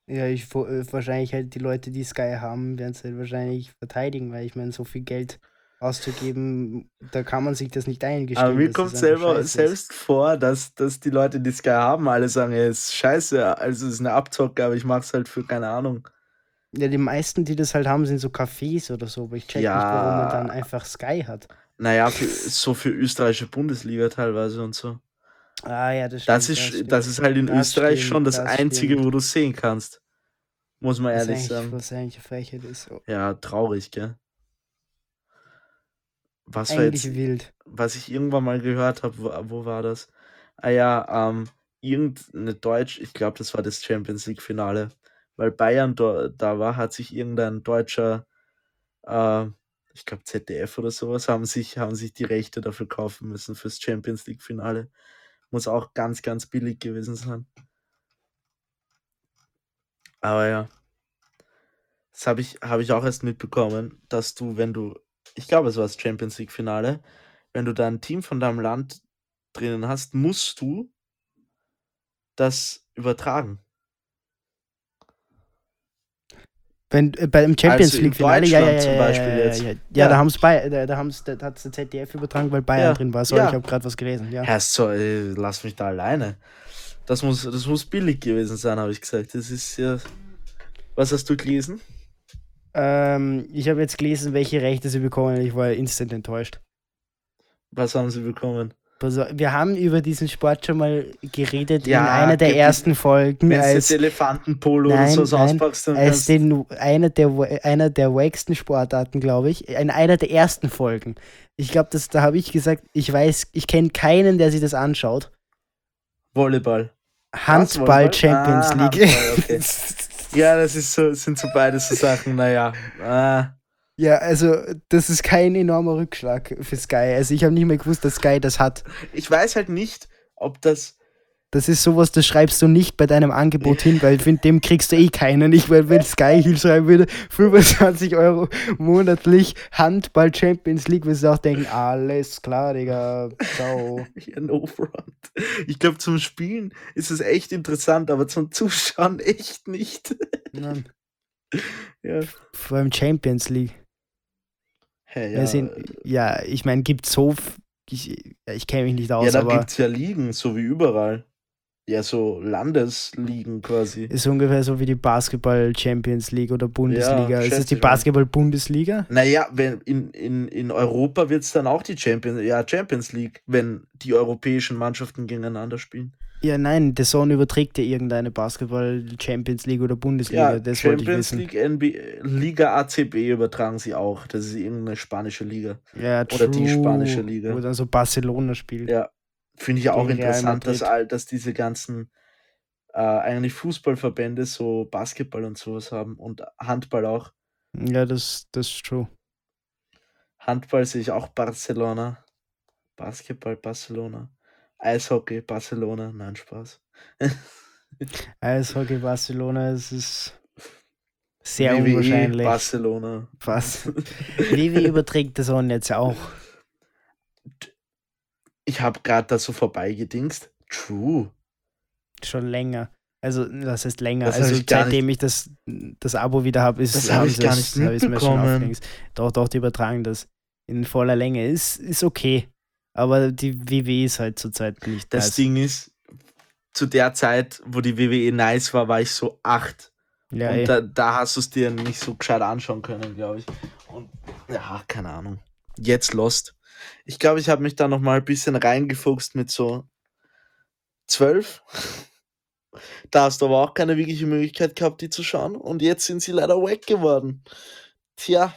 Ja, ich äh, wahrscheinlich halt die Leute, die Sky haben, werden es halt wahrscheinlich verteidigen, weil ich meine, so viel Geld auszugeben, da kann man sich das nicht eingestehen. Aber mir kommt es selber selbst vor, dass, dass die Leute, die Sky haben, alle sagen, ja, ist scheiße, also es ist eine Abzocke, aber ich mach's halt für keine Ahnung. Ja, die meisten, die das halt haben, sind so Cafés oder so, aber ich check nicht, warum man dann Ja. einfach Sky hat. Naja, für, so für österreichische Bundesliga teilweise und so. Ah ja, das stimmt. Das ist, stimmt. das ist halt in Das Österreich stimmt, schon das, das Einzige, stimmt. wo du sehen kannst. Muss man was ehrlich eigentlich, sagen. was eigentlich Frechheit ist. Oh, Ja, traurig, gell? Was war Eigentlich jetzt, wild. was ich irgendwann mal gehört habe, wo, wo war das? Ah ja, ähm, irgendeine Deutsch, ich glaube, das war das Champions League Finale, weil Bayern da, da war, hat sich irgendein deutscher, äh, ich glaube ZDF oder sowas, haben sich, haben sich die Rechte dafür kaufen müssen fürs Champions League Finale. Muss auch ganz, ganz billig gewesen sein. Aber ja. Das habe ich, hab ich auch erst mitbekommen, dass du, wenn du, ich glaube, es war das Champions League Finale, wenn du da ein Team von deinem Land drinnen hast, musst du das übertragen. Wenn, äh, bei dem Champions Also in League Finale, ja, ja, ja, zum ja, Beispiel ja, ja, jetzt. ja, ja, Ja. da haben es bei, da, da haben's, da hat's der ZDF übertragen, weil Bayern Ja, drin war. So, ja. ich habe gerade was gelesen, ja. Herr, so, ey, lass mich da alleine. Das muss, das muss billig gewesen sein, habe ich gesagt. Das ist ja. Was hast du gelesen? Ähm, ich habe jetzt gelesen, welche Rechte sie bekommen. Ich war instant enttäuscht. Was haben sie bekommen? Also, wir haben über diesen Sport schon mal geredet Ja, in einer der ersten Folgen, Wenn als, Elefantenpolo oder Nein, so nein, auspackst, dann als den, einer der, einer der wacksten Sportarten, glaube ich, in einer der ersten Folgen. Ich glaube, da habe ich gesagt, ich weiß, ich kenne keinen, der sich das anschaut. Volleyball. Handball Volleyball? Champions Ah, League. Handball, okay. Ja, das ist so, sind so beide so Sachen, naja. Ah, ja, also das ist kein enormer Rückschlag für Sky. Also ich habe nicht mehr gewusst, dass Sky das hat. ich weiß halt nicht, ob das. Das ist sowas, das schreibst du nicht bei deinem Angebot hin, weil von dem kriegst du eh keinen. Ich, weil wenn Sky hinschreiben würde, 25 Euro monatlich Handball Champions League, würdest du auch denken, alles klar, Digga, ciao. Ja, no front. Ich glaube, zum Spielen ist es echt interessant, aber zum Zuschauen echt nicht. Nein. Ja. Vor allem Champions League. Hey, Ja, ja, sind, ja ich meine, gibt so. Ich, ja, ich kenne mich nicht aus, ja, da gibt es ja Ligen, so wie überall. Ja, so Landesligen quasi. ist ungefähr so wie die Basketball Champions League oder Bundesliga. ist schätze es die. Basketball Bundesliga? Naja, wenn in, in, in Europa wird es dann auch die Champions, ja, Champions League, wenn die europäischen Mannschaften gegeneinander spielen. Ja, nein, The Zone überträgt ja irgendeine Basketball Champions League oder Bundesliga, Ja, das wollte ich Champions wissen. League, NBA, Liga ACB übertragen sie auch. Das ist irgendeine spanische Liga. Ja, Oder die spanische. Liga. Wo dann so Barcelona spielt. Ja, finde ich auch interessant, dass, dass diese ganzen äh, eigentlich Fußballverbände so Basketball und sowas haben und Handball auch. Ja, das, das ist true. Handball sehe ich auch Barcelona. Basketball Barcelona. Eishockey Barcelona. Nein, Spaß. Eishockey Barcelona, es ist sehr WWE unwahrscheinlich. Barcelona. Was? WWE überträgt das Zone jetzt auch. Ich habe gerade da so vorbeigedingst. True. Schon länger. Also, das heißt länger. Das also, ich seitdem ich das, das Abo wieder habe, ist Das hab haben ich sie gar das- nicht mitbekommen. Doch, doch, die übertragen das in voller Länge. Ist, ist okay. Aber die WWE ist halt zurzeit nicht Das nice. Ding ist, zu der Zeit, wo die WWE nice war, war ich so acht. Ja, und da, da hast du es dir nicht so gescheit anschauen können, glaube ich. Und ja, keine Ahnung. Jetzt Lost. Ich glaube, ich habe mich da noch mal ein bisschen reingefuchst mit so zwölf. Da hast du aber auch keine wirkliche Möglichkeit gehabt, die zu schauen. Und jetzt sind sie leider weg geworden. Tja.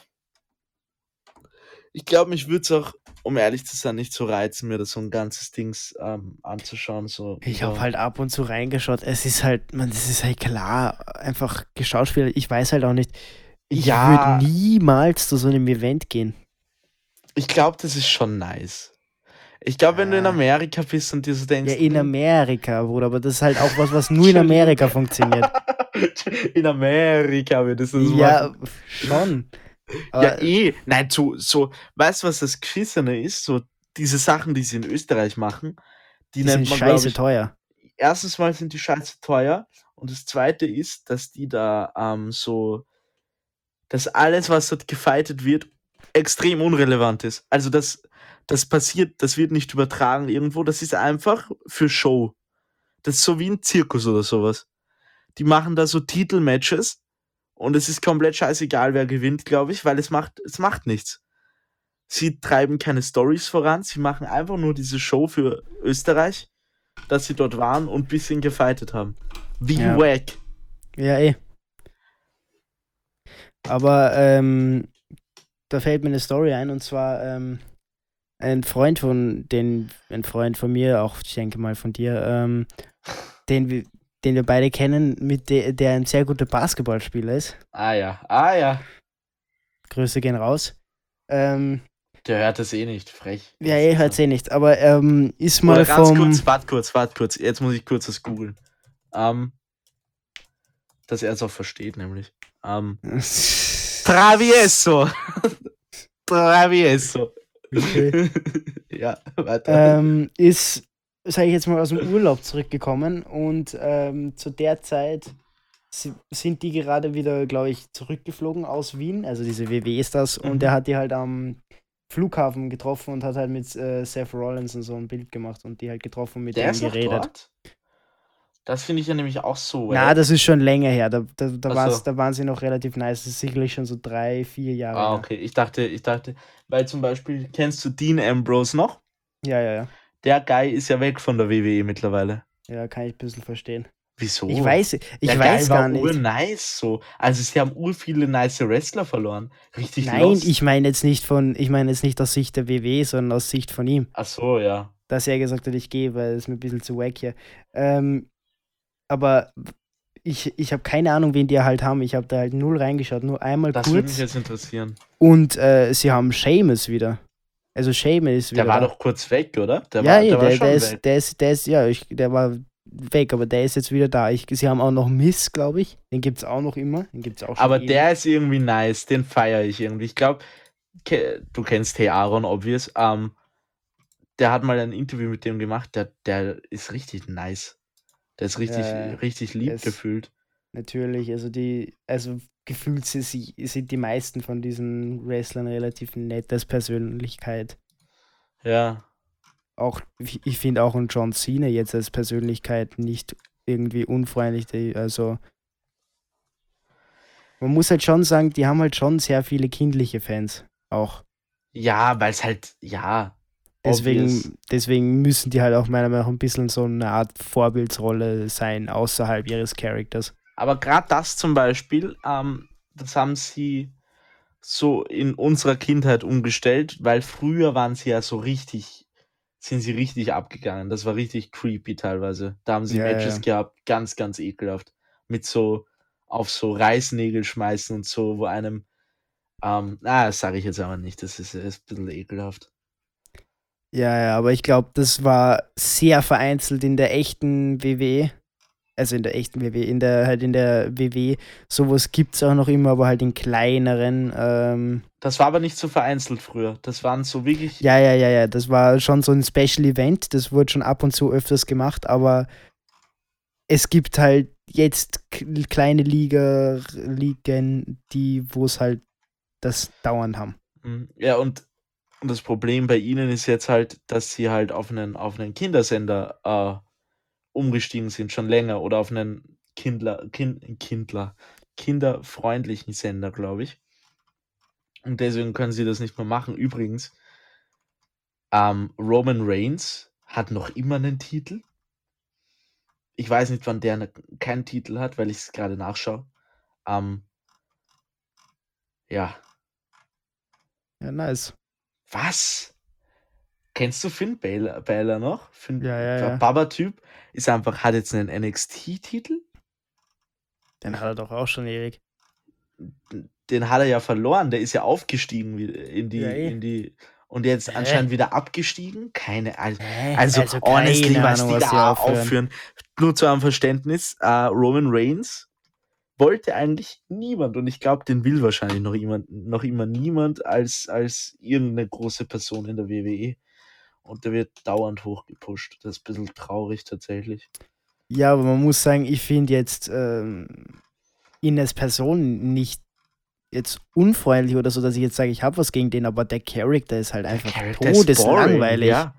Ich glaube, mich würde es auch, um ehrlich zu sein, nicht so reizen, mir das so ein ganzes Dings ähm, anzuschauen. So Ich habe halt ab und zu reingeschaut. Es ist halt, man, das ist halt klar, einfach geschauspielert. Ich weiß halt auch nicht. Ich Ja. würde niemals zu so einem Event gehen. Ich glaube, das ist schon nice. Ich glaube, wenn du in. Amerika bist und dir so denkst. Ja, in hm, Amerika, Bruder, aber das ist halt auch was, was nur in. Amerika funktioniert. in Amerika würdest du das Ja, machen. schon. Ja, eh. Nein, so, so, weißt du, was das Geschissene ist? So, diese Sachen, die sie in Österreich machen, die, die nennt sind man, scheiße ich, teuer. erstens mal sind die scheiße teuer und das zweite ist, dass die da ähm, so, dass alles, was dort gefightet wird, extrem unrelevant ist. Also das, das passiert, das wird nicht übertragen irgendwo, das ist einfach für Show. Das ist so wie ein Zirkus oder sowas. Die machen da so Titelmatches und es ist komplett scheißegal, wer gewinnt, glaube ich, weil es macht, es macht nichts. Sie treiben keine Stories voran, sie machen einfach nur diese Show für Österreich, dass sie dort waren und ein bisschen gefightet haben. Wie Ja. wack. Ja, eh. Aber ähm, da fällt mir eine Story ein und zwar ähm, ein Freund von den, ein Freund von mir, auch ich denke mal von dir, ähm, den wir, den wir beide kennen, mit de, der ein sehr guter Basketballspieler ist. Ah ja, ah ja. Grüße gehen raus. Ähm, Der hört das eh nicht, frech. ja, er hört eh nicht, aber ähm, ist Oder mal ganz vom. kurz, wart kurz, wart kurz. Jetzt muss ich kurz das googeln. Ähm, dass er es auch versteht, nämlich. Ähm, Travieso. Travieso. Okay. ja, weiter. ähm, ist, sage ich jetzt mal, aus dem Urlaub zurückgekommen und ähm, zu der Zeit si- sind die gerade wieder, glaube ich, zurückgeflogen aus Wien, also diese WWE-Stars, Mhm. und er hat die halt am Flughafen getroffen und hat halt mit äh, Seth Rollins und so ein Bild gemacht und die halt getroffen und mit Der denen ist noch geredet. dort? Das finde ich ja nämlich auch so. Na, das ist schon länger her. Da, da, da, Ach war's, so. da waren sie noch relativ nice. Das ist sicherlich schon so drei, vier Jahre. Ah, her. okay. Ich dachte, ich dachte, weil zum Beispiel, kennst du Dean Ambrose noch? Ja, ja, ja. Der Guy ist ja weg von der WWE mittlerweile. Ja, kann ich ein bisschen verstehen. Wieso? Ich weiß, ich der weiß Guy gar war nicht. urnice so. Also sie haben ur viele nice Wrestler verloren. Richtig Nein, lost. ich meine jetzt nicht von, ich meine jetzt nicht aus Sicht der WW, sondern aus Sicht von ihm. Ach so, ja. Dass er gesagt hat, ich gehe, weil es mir ein bisschen zu wack hier. Ähm, aber ich, ich habe keine Ahnung, wen die halt haben. Ich habe da halt null reingeschaut, nur einmal Das würde mich kurz. jetzt interessieren. Und äh, sie haben Seamus wieder. Also Seamus ist wieder Der war da. doch kurz weg, oder? Der ja, war, eh, der war der, schon der, ist, weg. der ist, der ist, ja, ich, der war weg, aber der ist jetzt wieder da. Ich, sie haben auch noch Miss, glaube ich. Den gibt es auch noch immer. Den gibt's auch schon Aber der ist irgendwie nice, den feiere ich irgendwie. Ich glaube, du kennst Hey Aaron, obvious. Ähm, der hat mal ein Interview mit dem gemacht, der, der ist richtig nice. Der ist richtig, Ja, ja. richtig lieb gefühlt. Natürlich, also die, also gefühlt sind die meisten von diesen Wrestlern relativ nett als Persönlichkeit. Ja. Auch, ich finde auch ein John Cena jetzt als Persönlichkeit nicht irgendwie unfreundlich. Also man muss halt schon sagen, die haben halt schon sehr viele kindliche Fans. Auch. Ja, weil es halt, ja. Deswegen, obvious. deswegen müssen die halt auch meiner Meinung nach ein bisschen so eine Art Vorbildsrolle sein, außerhalb ihres Charakters. Aber gerade das zum Beispiel, ähm, das haben sie so in unserer Kindheit umgestellt, weil früher waren sie ja so richtig, sind sie richtig abgegangen. Das war richtig creepy teilweise. Da haben sie Ja, Matches ja. gehabt, ganz, ganz ekelhaft. Mit so auf so Reißnägel schmeißen und so, wo einem, ähm, na, das sage ich jetzt aber nicht, das ist, ist ein bisschen ekelhaft. Ja, ja, aber ich glaube, das war sehr vereinzelt in der echten WWE. Also in der echten WWE, in der, halt in der WW. Sowas gibt es auch noch immer, aber halt in kleineren. Ähm, Das war aber nicht so vereinzelt früher. Das waren so wirklich, ja, ja, ja, ja. Das war schon so ein Special Event. Das wurde schon ab und zu öfters gemacht, aber es gibt halt jetzt kleine Liga, Ligen, die, wo es halt das dauernd haben. Mm, Ja, und, und das Problem bei ihnen ist jetzt halt, dass sie halt auf einen, auf einen Kindersender äh, umgestiegen sind, schon länger, oder auf einen Kindler, kind, Kindler, kinderfreundlichen Sender, glaube ich. Und deswegen können sie das nicht mehr machen. Übrigens, ähm, Roman Reigns hat noch immer einen Titel. Ich weiß nicht, wann der ne, keinen Titel hat, weil ich es gerade nachschaue. Ähm, ja, Ja, nice. Was? Kennst du Finn Balor, Balor noch? Finn, Ja, ja, der ja. Baba-Typ ist einfach, hat jetzt einen NXT-Titel. Den hat er doch auch schon ewig. Den hat er ja verloren. Der ist ja aufgestiegen in die, Ja, eh. in die und jetzt Hä? anscheinend wieder abgestiegen. Keine Ahnung. Hä? Also, keine honestly, was Ahnung, die was da aufhören. aufführen. Nur zu einem Verständnis, äh, Roman Reigns wollte eigentlich niemand und ich glaube, den will wahrscheinlich noch, jemand, noch immer niemand als, als irgendeine große Person in der WWE. Und der wird dauernd hochgepusht. Das ist ein bisschen traurig tatsächlich. Ja, aber man muss sagen, ich finde jetzt ähm, ihn als Person nicht jetzt unfreundlich oder so, dass ich jetzt sage, ich habe was gegen den, aber der Charakter ist halt einfach todeslangweilig. Ja.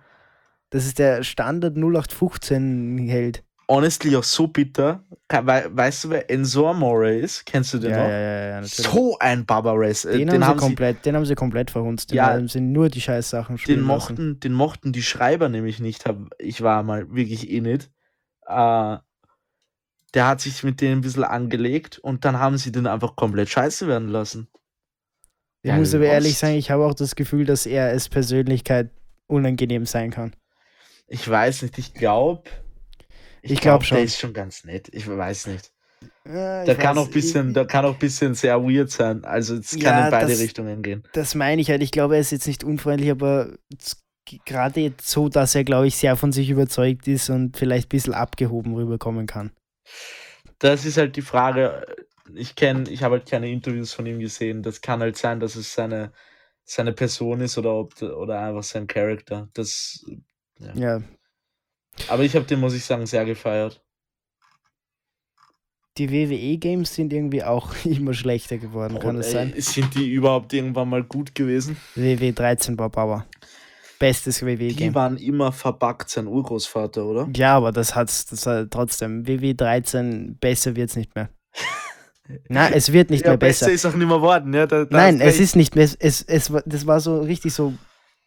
Das ist der Standard 0815-Held. Honestly auch so bitter. Weißt du, wer Enzo Amore ist? Kennst du den Ja, noch? ja, ja, ja, natürlich. so ein Baba Race. Den, Den, haben, sie sie, komplett, den haben sie komplett verhunzt. Den Ja. haben sie nur die Scheißsachen spielen den lassen. mochten, den mochten die Schreiber nämlich nicht. Ich war mal wirklich eh nicht. Äh, der hat sich mit denen ein bisschen angelegt und dann haben sie den einfach komplett scheiße werden lassen. Ich Ja, muss aber ehrlich sagen, ich habe auch das Gefühl, dass er als Persönlichkeit unangenehm sein kann. Ich weiß nicht, ich glaube. Ich glaub schon. Der ist schon ganz nett. Ich weiß nicht. Ja, ich kann weiß, auch bisschen, ich- kann auch bisschen sehr weird sein. Also es kann Ja, in beide das- Richtungen gehen. Das meine ich halt. Ich glaube, er ist jetzt nicht unfreundlich, aber gerade jetzt so, dass er, glaube ich, sehr von sich überzeugt ist und vielleicht ein bisschen abgehoben rüberkommen kann. Das ist halt die Frage. Ich kenne, ich habe halt keine Interviews von ihm gesehen. Das kann halt sein, dass es seine, seine Person ist oder ob oder einfach sein Charakter. Das, Ja, aber ich habe den, muss ich sagen, sehr gefeiert. die WWE-Games sind irgendwie auch immer schlechter geworden, kann Und, das ey, sein? Sind die überhaupt irgendwann mal gut gewesen? WW 13 war Bauer. Bestes Die WWE-Game. waren immer verbuggt, sein Urgroßvater, oder? Ja, aber das hat's, das hat trotzdem. WW 13, besser wird's nicht mehr. Nein, es wird nicht ja, mehr besser. besser ist auch nicht mehr worden. Ja, da, da Nein, es ist nicht mehr. Es, es, war- das war so richtig so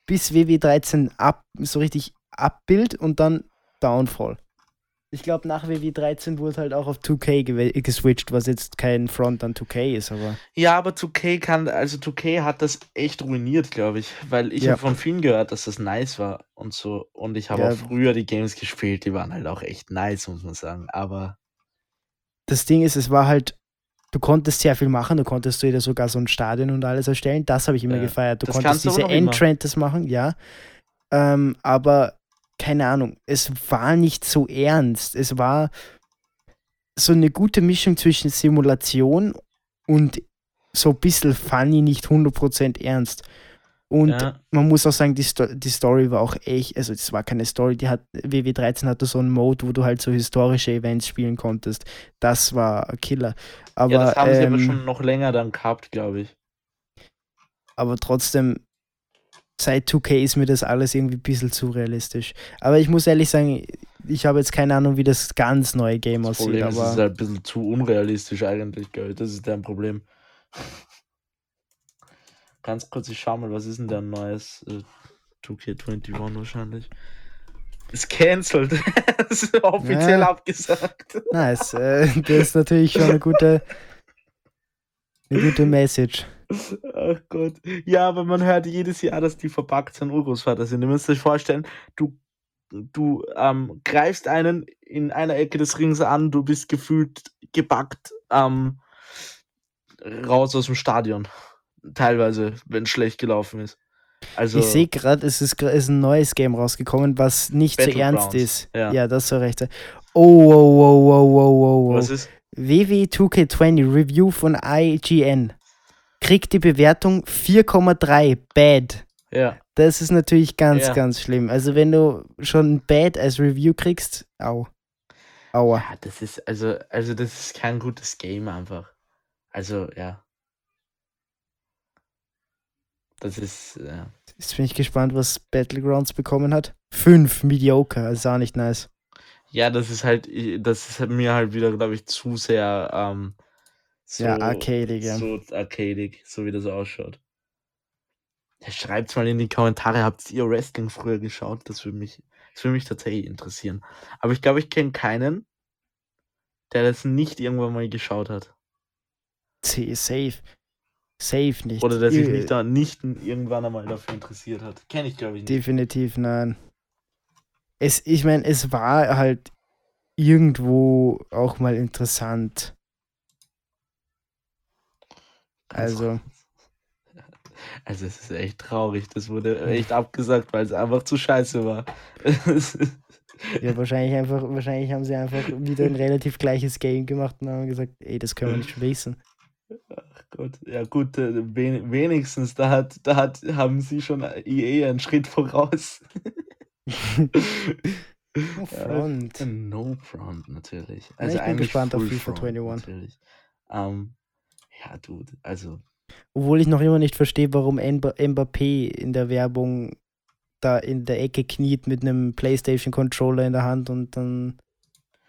bis WW13 ab, so richtig Abbild und dann Downfall. Ich glaube, nach WW13 wurde halt auch auf 2K gewe- geswitcht, was jetzt kein Front an 2K ist, aber Ja, aber 2K kann, also 2K hat das echt ruiniert, glaube ich. Weil ich Ja. habe von vielen gehört, dass das nice war und so. Und ich habe Ja. auch früher die Games gespielt, die waren halt auch echt nice, muss man sagen. Aber das Ding ist, es war halt, du konntest sehr viel machen, du konntest dir sogar so ein Stadion und alles erstellen, das habe ich immer Ja, gefeiert. Du das konntest diese. Entrances machen, ja. Ähm, aber keine Ahnung, es war nicht so ernst. Es war so eine gute Mischung zwischen Simulation und so ein bisschen funny, nicht 100% ernst. Und ja, man muss auch sagen, die, Sto die Story war auch echt, also es war keine Story, die hat, WW13 hatte so einen Mode, wo du halt so historische Events spielen konntest. Das war ein Killer. Aber, ja, das haben sie aber ähm, schon noch länger dann gehabt, glaube ich. aber trotzdem, seit 2K ist mir das alles irgendwie ein bisschen zu realistisch. Aber ich muss ehrlich sagen, ich habe jetzt keine Ahnung, wie das ganz neue Game Das aussieht, Problem ist, es ist aber halt ein bisschen zu unrealistisch eigentlich, ich. Das ist dein Problem. Ganz kurz, ich schau mal, was ist denn da ein neues? Äh, 2K21 wahrscheinlich. Ist cancelled. ist offiziell Ja. abgesagt. Nice. Äh, das ist natürlich schon eine gute, eine gute Message. Ach Gott. Ja, aber man hört jedes Jahr, dass die verpackt sind Urgroßvater sind. Ihr müsst euch vorstellen, du, du ähm, greifst einen in einer Ecke des Rings an, du bist gefühlt gebackt ähm, raus aus dem Stadion. Teilweise, wenn es schlecht gelaufen ist. Also, Ich sehe gerade, es ist, ist ein neues Game rausgekommen, was nicht so ernst ist. ja. Ja, das so recht. sein. Oh, wow, wow, wow, wow, wow, was ist? WW2K20 Review von IGN kriegt die Bewertung 4,3 Bad. Ja, Das ist natürlich ganz, Ja. ganz schlimm. Also wenn du schon Bad als Review kriegst, au. Aua. ja, das ist, also, also das ist kein gutes Game einfach. Also, ja. Das ist, ja. Jetzt bin ich gespannt, was Battlegrounds bekommen hat. 5 Mediocre, also auch nicht nice. Ja, das ist halt, das ist halt mir halt wieder, glaube ich, zu sehr ähm, so, Ja, arcadig, ja. so arcadig, so wie das ausschaut. Ja, schreibt's mal in die Kommentare, habt ihr Wrestling früher geschaut? Das würde mich, das würde mich tatsächlich interessieren. Aber ich glaube, ich kenne keinen, der das nicht irgendwann mal geschaut hat. C, safe. Safe nicht. Oder der sich Äh, nicht, da, nicht irgendwann einmal dafür interessiert hat. Kenne ich, glaube ich, nicht. Definitiv nein. Es, ich meine, es war halt irgendwo auch mal interessant. Also, Also es ist echt traurig. Das wurde echt abgesagt, weil es einfach zu scheiße war. Ja, wahrscheinlich einfach, wahrscheinlich haben sie einfach wieder ein relativ gleiches Game gemacht und haben gesagt, ey, das können wir nicht wissen. Ach Gott, ja gut, äh, wen, wenigstens, da hat, da hat, haben sie schon EA einen Schritt voraus. Oh, Front. Ja, no Front, natürlich. Ja, Also ich bin gespannt auf FIFA Front, 21. Natürlich. Ähm, ja, dude, also Obwohl ich noch immer nicht verstehe, warum Mba- Mbappé in der Werbung da in der Ecke kniet mit einem PlayStation-Controller in der Hand und dann,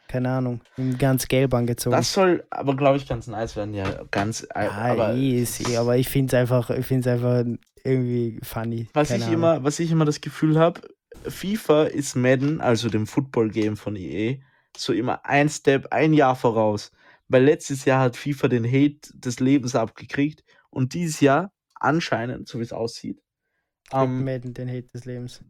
keine Ahnung, ganz gelb angezogen. das soll aber, glaube ich, ganz nice werden. Ja, ganz, äh, ja, aber eh, ist eh, aber ich finde es einfach, ich find's einfach irgendwie funny. Was keine ich, Ahnung. immer, was ich immer das Gefühl habe, FIFA ist Madden, also dem Football-Game von EA, so immer ein Step, ein Jahr voraus. Weil letztes Jahr hat FIFA den Hate des Lebens abgekriegt und dieses Jahr anscheinend, so wie es aussieht, ähm, Madden den Hate des Lebens.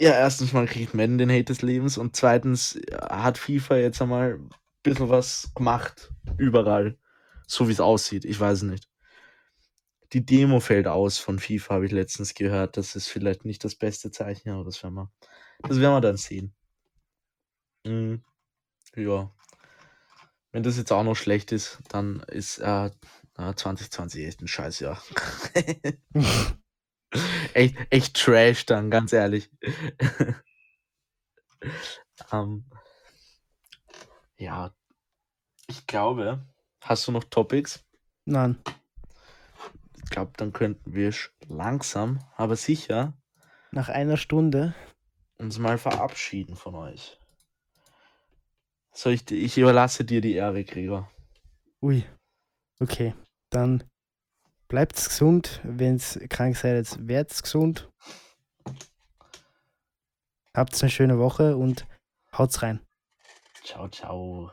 ja, erstens mal kriegt Madden den Hate des Lebens und zweitens äh, hat FIFA jetzt einmal ein bisschen was gemacht, überall, so wie es aussieht. Ich weiß es nicht. Die Demo fällt aus von FIFA, habe ich letztens gehört. Das ist vielleicht nicht das beste Zeichen, aber das werden wir, das werden wir dann sehen. Mhm. Ja. Wenn das jetzt auch noch schlecht ist, dann ist äh, äh, 2020 echt ein Scheißjahr. echt, echt Trash dann, ganz ehrlich. ähm, ja, ich glaube, hast du noch Topics? Nein. Ich glaube, dann könnten wir langsam, aber sicher Nach einer Stunde. uns mal verabschieden von euch. So, ich, ich überlasse dir die Ehre, Gregor. Ui. Okay. Dann bleibt's gesund. Wenn's krank seid, werd's gesund. Habt eine schöne Woche und haut's rein. Ciao, ciao.